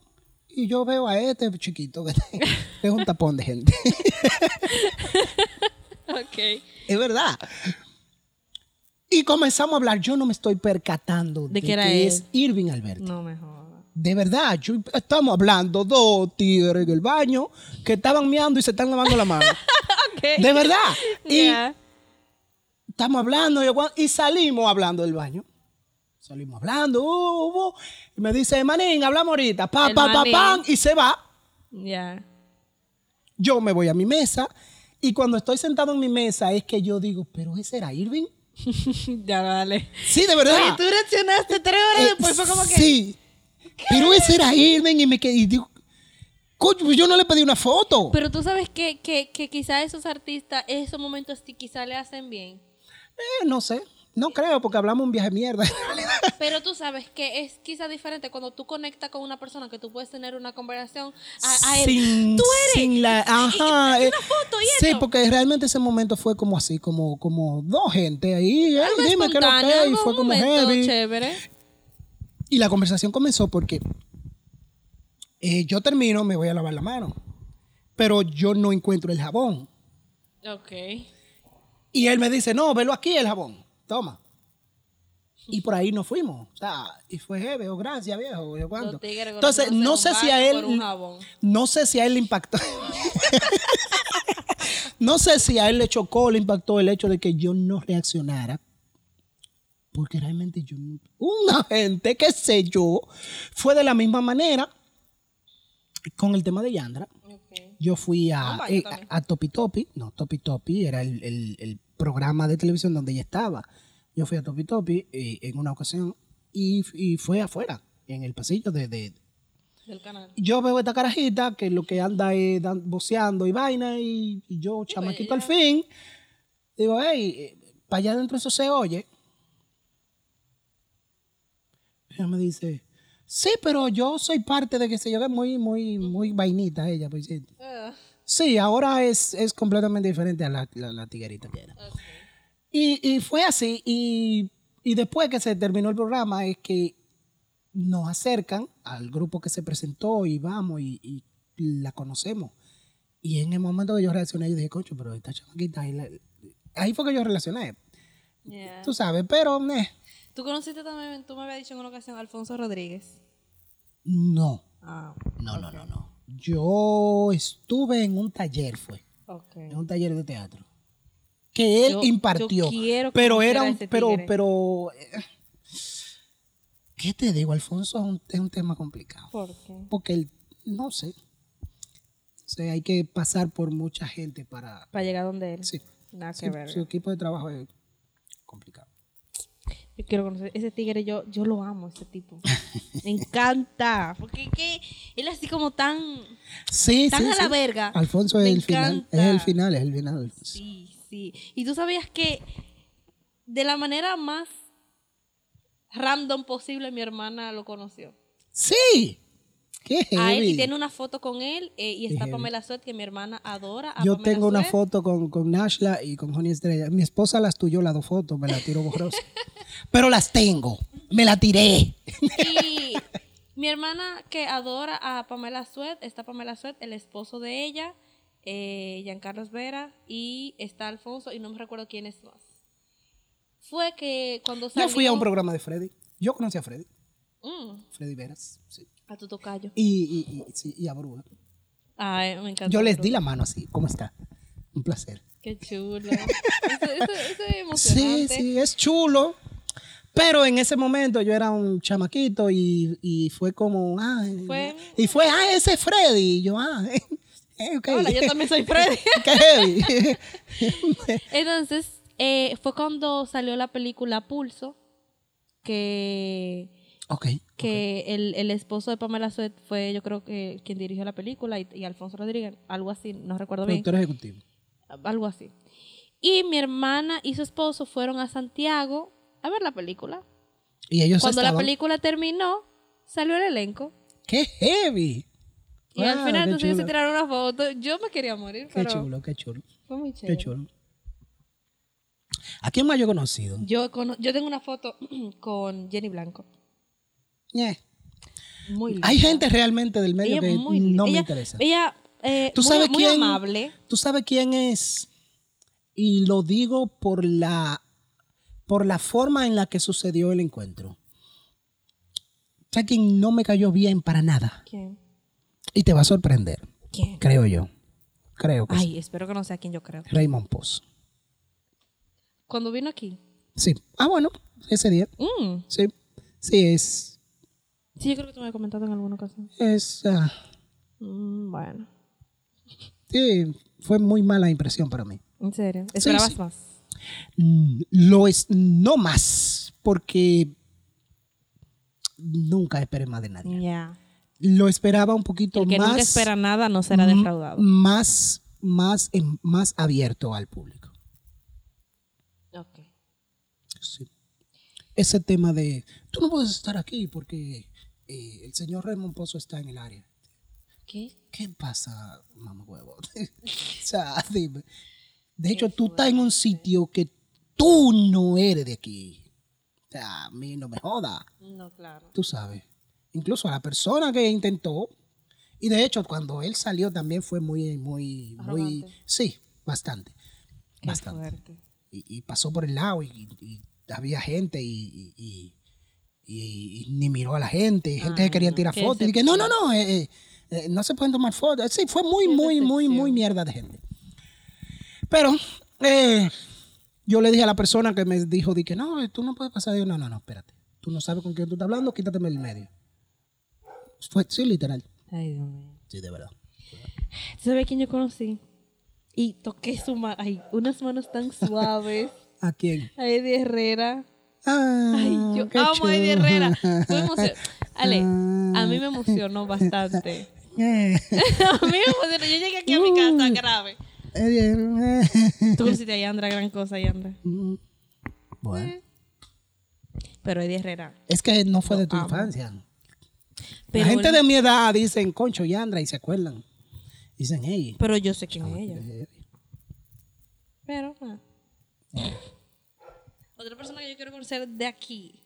y yo veo a este chiquito que [LAUGHS] es un tapón de gente. [LAUGHS] Ok. Es verdad. Y comenzamos a hablar. Yo no me estoy percatando ¿De que era que él? es Irving Alberti. No me jodas. De verdad, yo- estamos hablando dos tigres en el baño que estaban meando y se están lavando la mano. [LAUGHS] De verdad. Y estamos hablando y, salimos hablando del baño. Salimos hablando. uh, uh, y me dice, Manín, hablamos ahorita. Pa, El pa, pa, manín. pam, y se va. Ya. Yo me voy a mi mesa. Y cuando estoy sentado en mi mesa es que yo digo, pero ese era Irving. [LAUGHS] ya, dale. Sí, de verdad. Oye, tú reaccionaste tres horas Eh, después. Fue como que. Sí. Pero ese era Irving y me quedé. Y digo, coño, pues yo no le pedí una foto. Pero tú sabes que, que, que quizá esos artistas, esos momentos sí quizá le hacen bien. Eh, no sé. No creo, porque hablamos un viaje de mierda. [LAUGHS] Pero tú sabes que es quizá diferente cuando tú conectas con una persona que tú puedes tener una conversación a, a él. sin, tú eres. sin la, ajá, y- y- eh, una foto y sí, esto. porque realmente ese momento fue como así, como, como dos gente ahí, "Ey, Algo dime qué es lo que es", y fue como heavy. chévere. Y la conversación comenzó porque eh, yo termino, me voy a lavar la mano, pero yo no encuentro el jabón. Ok. Y él me dice, no, velo aquí el jabón, toma. Y por ahí nos fuimos. O sea, y fue heavy, o gracias, viejo, yo cuánto. Entonces, no sé si a él, no sé si a él le impactó. [LAUGHS] no sé si a él le chocó, le impactó el hecho de que yo no reaccionara. Porque realmente yo, una [LAUGHS] gente, qué sé yo, fue de la misma manera con el tema de Yandra. Ok. Yo fui Ah, a, vaya, eh, a, a Topi Topi, no, Topi Topi era el, el- el programa de televisión donde ella estaba. Yo fui a Topi Topi eh, en una ocasión y, y fue afuera, en el pasillo de, de- Del canal. Yo veo esta carajita que lo que anda es dan- voceando y vaina y, y yo, chamaquito al fin, digo, hey, para allá adentro eso se oye. Ella me dice, sí, pero yo soy parte de que se yo, muy, muy, muy vainita ella, por cierto. Ah, Sí, ahora es, es completamente diferente a la, la, la tiguerita que era. Y, y fue así. Y, y después que se terminó el programa, es que nos acercan al grupo que se presentó y vamos y, y la conocemos. Y en el momento que yo reaccioné, yo dije, coño, pero esta chamaquita. la- ahí fue que yo relacioné. Yeah. Tú sabes, pero eh, ¿Tú conociste también, tú me habías dicho en una ocasión, Alfonso Rodríguez? no. Ah, No, no, no, no. Yo estuve en un taller, fue. ok. en un taller de teatro que él Yo- impartió yo pero era un pero tigre. pero eh, qué te digo Alfonso es un, es un tema complicado ¿Por qué? porque él no sé o sea, hay que pasar por mucha gente para Para llegar donde él. sí, Nada sí, que ver. su equipo de trabajo es complicado Yo quiero conocer ese tigre, yo, yo lo amo, ese tipo. Me encanta. Porque es que él así como tan... sí Tan sí, a la sí. verga. Alfonso es Me el final es el final es el final Alfonso. Sí, sí. Y tú sabías que de la manera más random posible mi hermana lo conoció. sí qué A él, y tiene una foto con él eh, y está. Pamela Suet, que mi hermana adora. a yo Pamela tengo una foto con, con Nashla y con Honey Estrella. Mi esposa las tuyó las dos fotos, me las tiró borrosa. [LAUGHS] Pero las tengo, me la tiré. Y mi hermana que adora a Pamela Suet, está Pamela Suet, el esposo de ella, eh, Giancarlos Vera, y está Alfonso, y no me recuerdo quién es más. Fue que cuando salió... Yo fui a un programa de Freddy. Yo conocí a Freddy, Mm, Freddy Veras. sí. A tu tocayo. Y, y, y, sí, y a Brúa. Ay, me encanta. Yo les di la mano así. ¿Cómo está? Un placer. Qué chulo. eso, eso- eso es Sí, emocionante. sí, es chulo. Pero en ese momento yo era un chamaquito y, y fue como, ah, Fue- y fue, ah, ese es Freddy. Y yo, ah, eh, ok. Hola, yo también soy Freddy. [LAUGHS] [LAUGHS] [LAUGHS] Entonces, eh, fue cuando salió la película Pulso, que, ok. Que el, el esposo de Pamela Suet fue, yo creo que quien dirigió la película, y, y Alfonso Rodríguez, algo así, no recuerdo bien, Productor ejecutivo. algo así. Y mi hermana y su esposo fueron a Santiago a ver la película. Y ellos Cuando la película terminó, salió el elenco. ¡Qué heavy! Y al Wow, final qué entonces ellos se tiraron una foto. Yo me quería morir, Qué pero chulo, qué chulo, fue muy qué chévere. chulo. ¿A quién más yo he conocido? Yo, cono- yo tengo una foto [CLEARS THROAT] con Jenny Blanco. Eh, Muy linda. Hay gente realmente del medio Ella que muy no me interesa. Ella eh, ¿Tú muy, sabes muy quién? amable. ¿Tú sabes quién es? Y lo digo por la, por la forma en la que sucedió el encuentro. ¿Sabes quién no me cayó bien para nada? ¿Quién? Y te va a sorprender, ¿Quién? creo yo. Creo que sí. Ay, espero que no sea quien yo creo. Raymond Poz. Cuando vino aquí. Sí. Ah, bueno, ese día. Mm. Sí. Sí, es. Sí, yo creo que tú me has comentado en alguna ocasión. es ah, Mm, bueno. sí, fue muy mala impresión para mí. ¿En serio? ¿Esperabas sí. más? Mm, Lo es, no más, porque nunca esperé más de nadie. Ya. Lo esperaba un poquito El que más. nunca espera nada no será defraudado. Más, más, más abierto al público. Ok. Sí. Ese tema de, tú no puedes estar aquí porque eh, el señor Raymond Pozo está en el área. ¿Qué? ¿Qué pasa, mamá huevo? [LAUGHS] o sea, dime. De hecho, tú estás en un sitio que tú no eres de aquí. O sea, a mí no me joda. No, claro. Tú sabes. Incluso a la persona que intentó. Y de hecho, cuando él salió también fue muy, muy, muy. Sí, bastante. Qué bastante. fuerte. Y, y pasó por el lado y, y había gente y, y- ni miró a la gente. y gente Ay, que querían no, tirar fotos. Y dije, no, no, no, eh, eh, eh, no se pueden tomar fotos. Sí, fue muy, muy, muy, muy mierda de gente. Pero eh, yo le dije a la persona que me dijo, dije, no, tú no puedes pasar. Digo, no, no, no, espérate. Tú no sabes con quién tú estás hablando, quítateme el medio. Fue, sí, literal. Ay, Dios mío. Sí, de verdad. ¿Tú ¿Sabes quién yo conocí? Y toqué su mano. Ay, unas manos tan [LAUGHS] suaves. ¿A quién? A Eddie Herrera. Ah, Ay, yo qué amo a Eddie. Herrera. [LAUGHS] Ale, a mí me emocionó bastante. [LAUGHS] Eh, [LAUGHS] a mí me emocionó. Yo llegué aquí a mi casa grave. eh, eh. Tú conociste a Yandra, gran cosa, Yandra. Mm. Bueno. Pero Eddie Herrera. Es que no fue de tu amo. infancia. Pero, la gente de mi edad dicen Concho y Andra y se acuerdan. Dicen, hey. pero yo sé quién es ella. eh, Pero, ah. Otra persona que yo quiero conocer de aquí,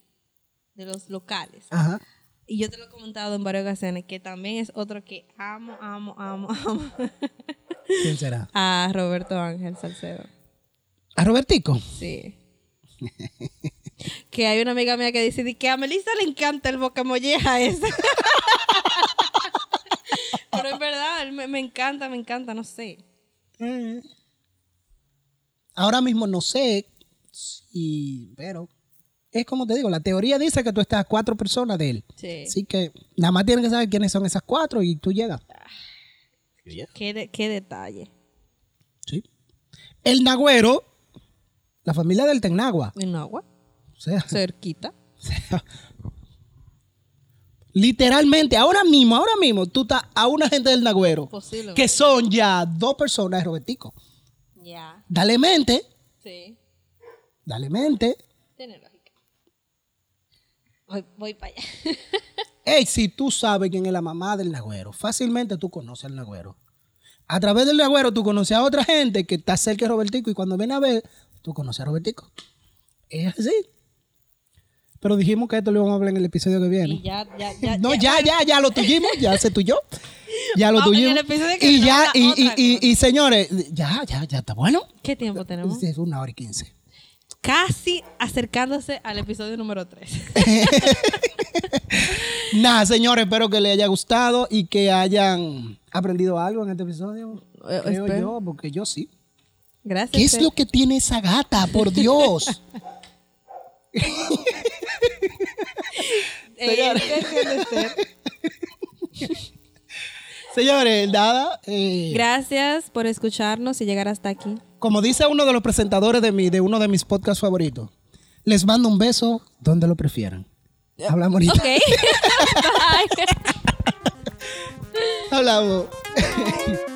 de los locales. Ajá. Y yo te lo he comentado en varias ocasiones, que también es otro que amo, amo, amo, amo. ¿Quién será? [LAUGHS] a Roberto Ángel Salcedo. ¿A Robertico? Sí. [LAUGHS] que hay una amiga mía que dice di que a Melissa le encanta el boca molleja ese. [LAUGHS] Pero es verdad, me, me encanta, me encanta, no sé. Eh. Ahora mismo no sé si, pero es como te digo, la teoría dice que tú estás a cuatro personas de él. Sí. Así que nada más tienes que saber quiénes son esas cuatro y tú llegas. Qué, de- qué detalle. Sí. El Nagüero, la familia del Tenagua. En agua, O sea, [LAUGHS] cerquita. literalmente, ahora mismo, ahora mismo, tú estás a una gente del Nagüero. Posible. Que son ya dos personas de Robertico. Ya. Dale mente, Sí. Dale mente. Tiene lógica. Voy, voy para allá. [LAUGHS] Ey, si tú sabes quién es la mamá del Nagüero, fácilmente tú conoces al Nagüero. A través del Nagüero tú conoces a otra gente que está cerca de Robertico y cuando viene a ver, tú conoces a Robertico. Es así. Pero dijimos que esto lo íbamos a hablar en el episodio que viene. y ya, ya, ya. no, ya, ya, ya lo tuvimos, ya se tuyó. Ya lo Vamos, tuvimos. Y ya, vamos y, y, y, y, señores, ya, ya, ya está bueno. ¿Qué tiempo tenemos? Es una hora y quince. Casi acercándose al episodio número 3. [LAUGHS] Nada, señores, espero que les haya gustado y que hayan aprendido algo en este episodio. Eh, Creo espero. yo, porque yo sí. Gracias. ¿Qué es lo que tiene esa gata? Por Dios. [LAUGHS] [LAUGHS] Eh, Señores. nada. eh, Gracias por escucharnos y llegar hasta aquí. como dice uno de los presentadores de, mi, de uno de mis podcasts favoritos, les mando un beso donde lo prefieran. Hablamos ahorita. Ok. [LAUGHS] [LAUGHS] Bye. Hablamos. [LAUGHS]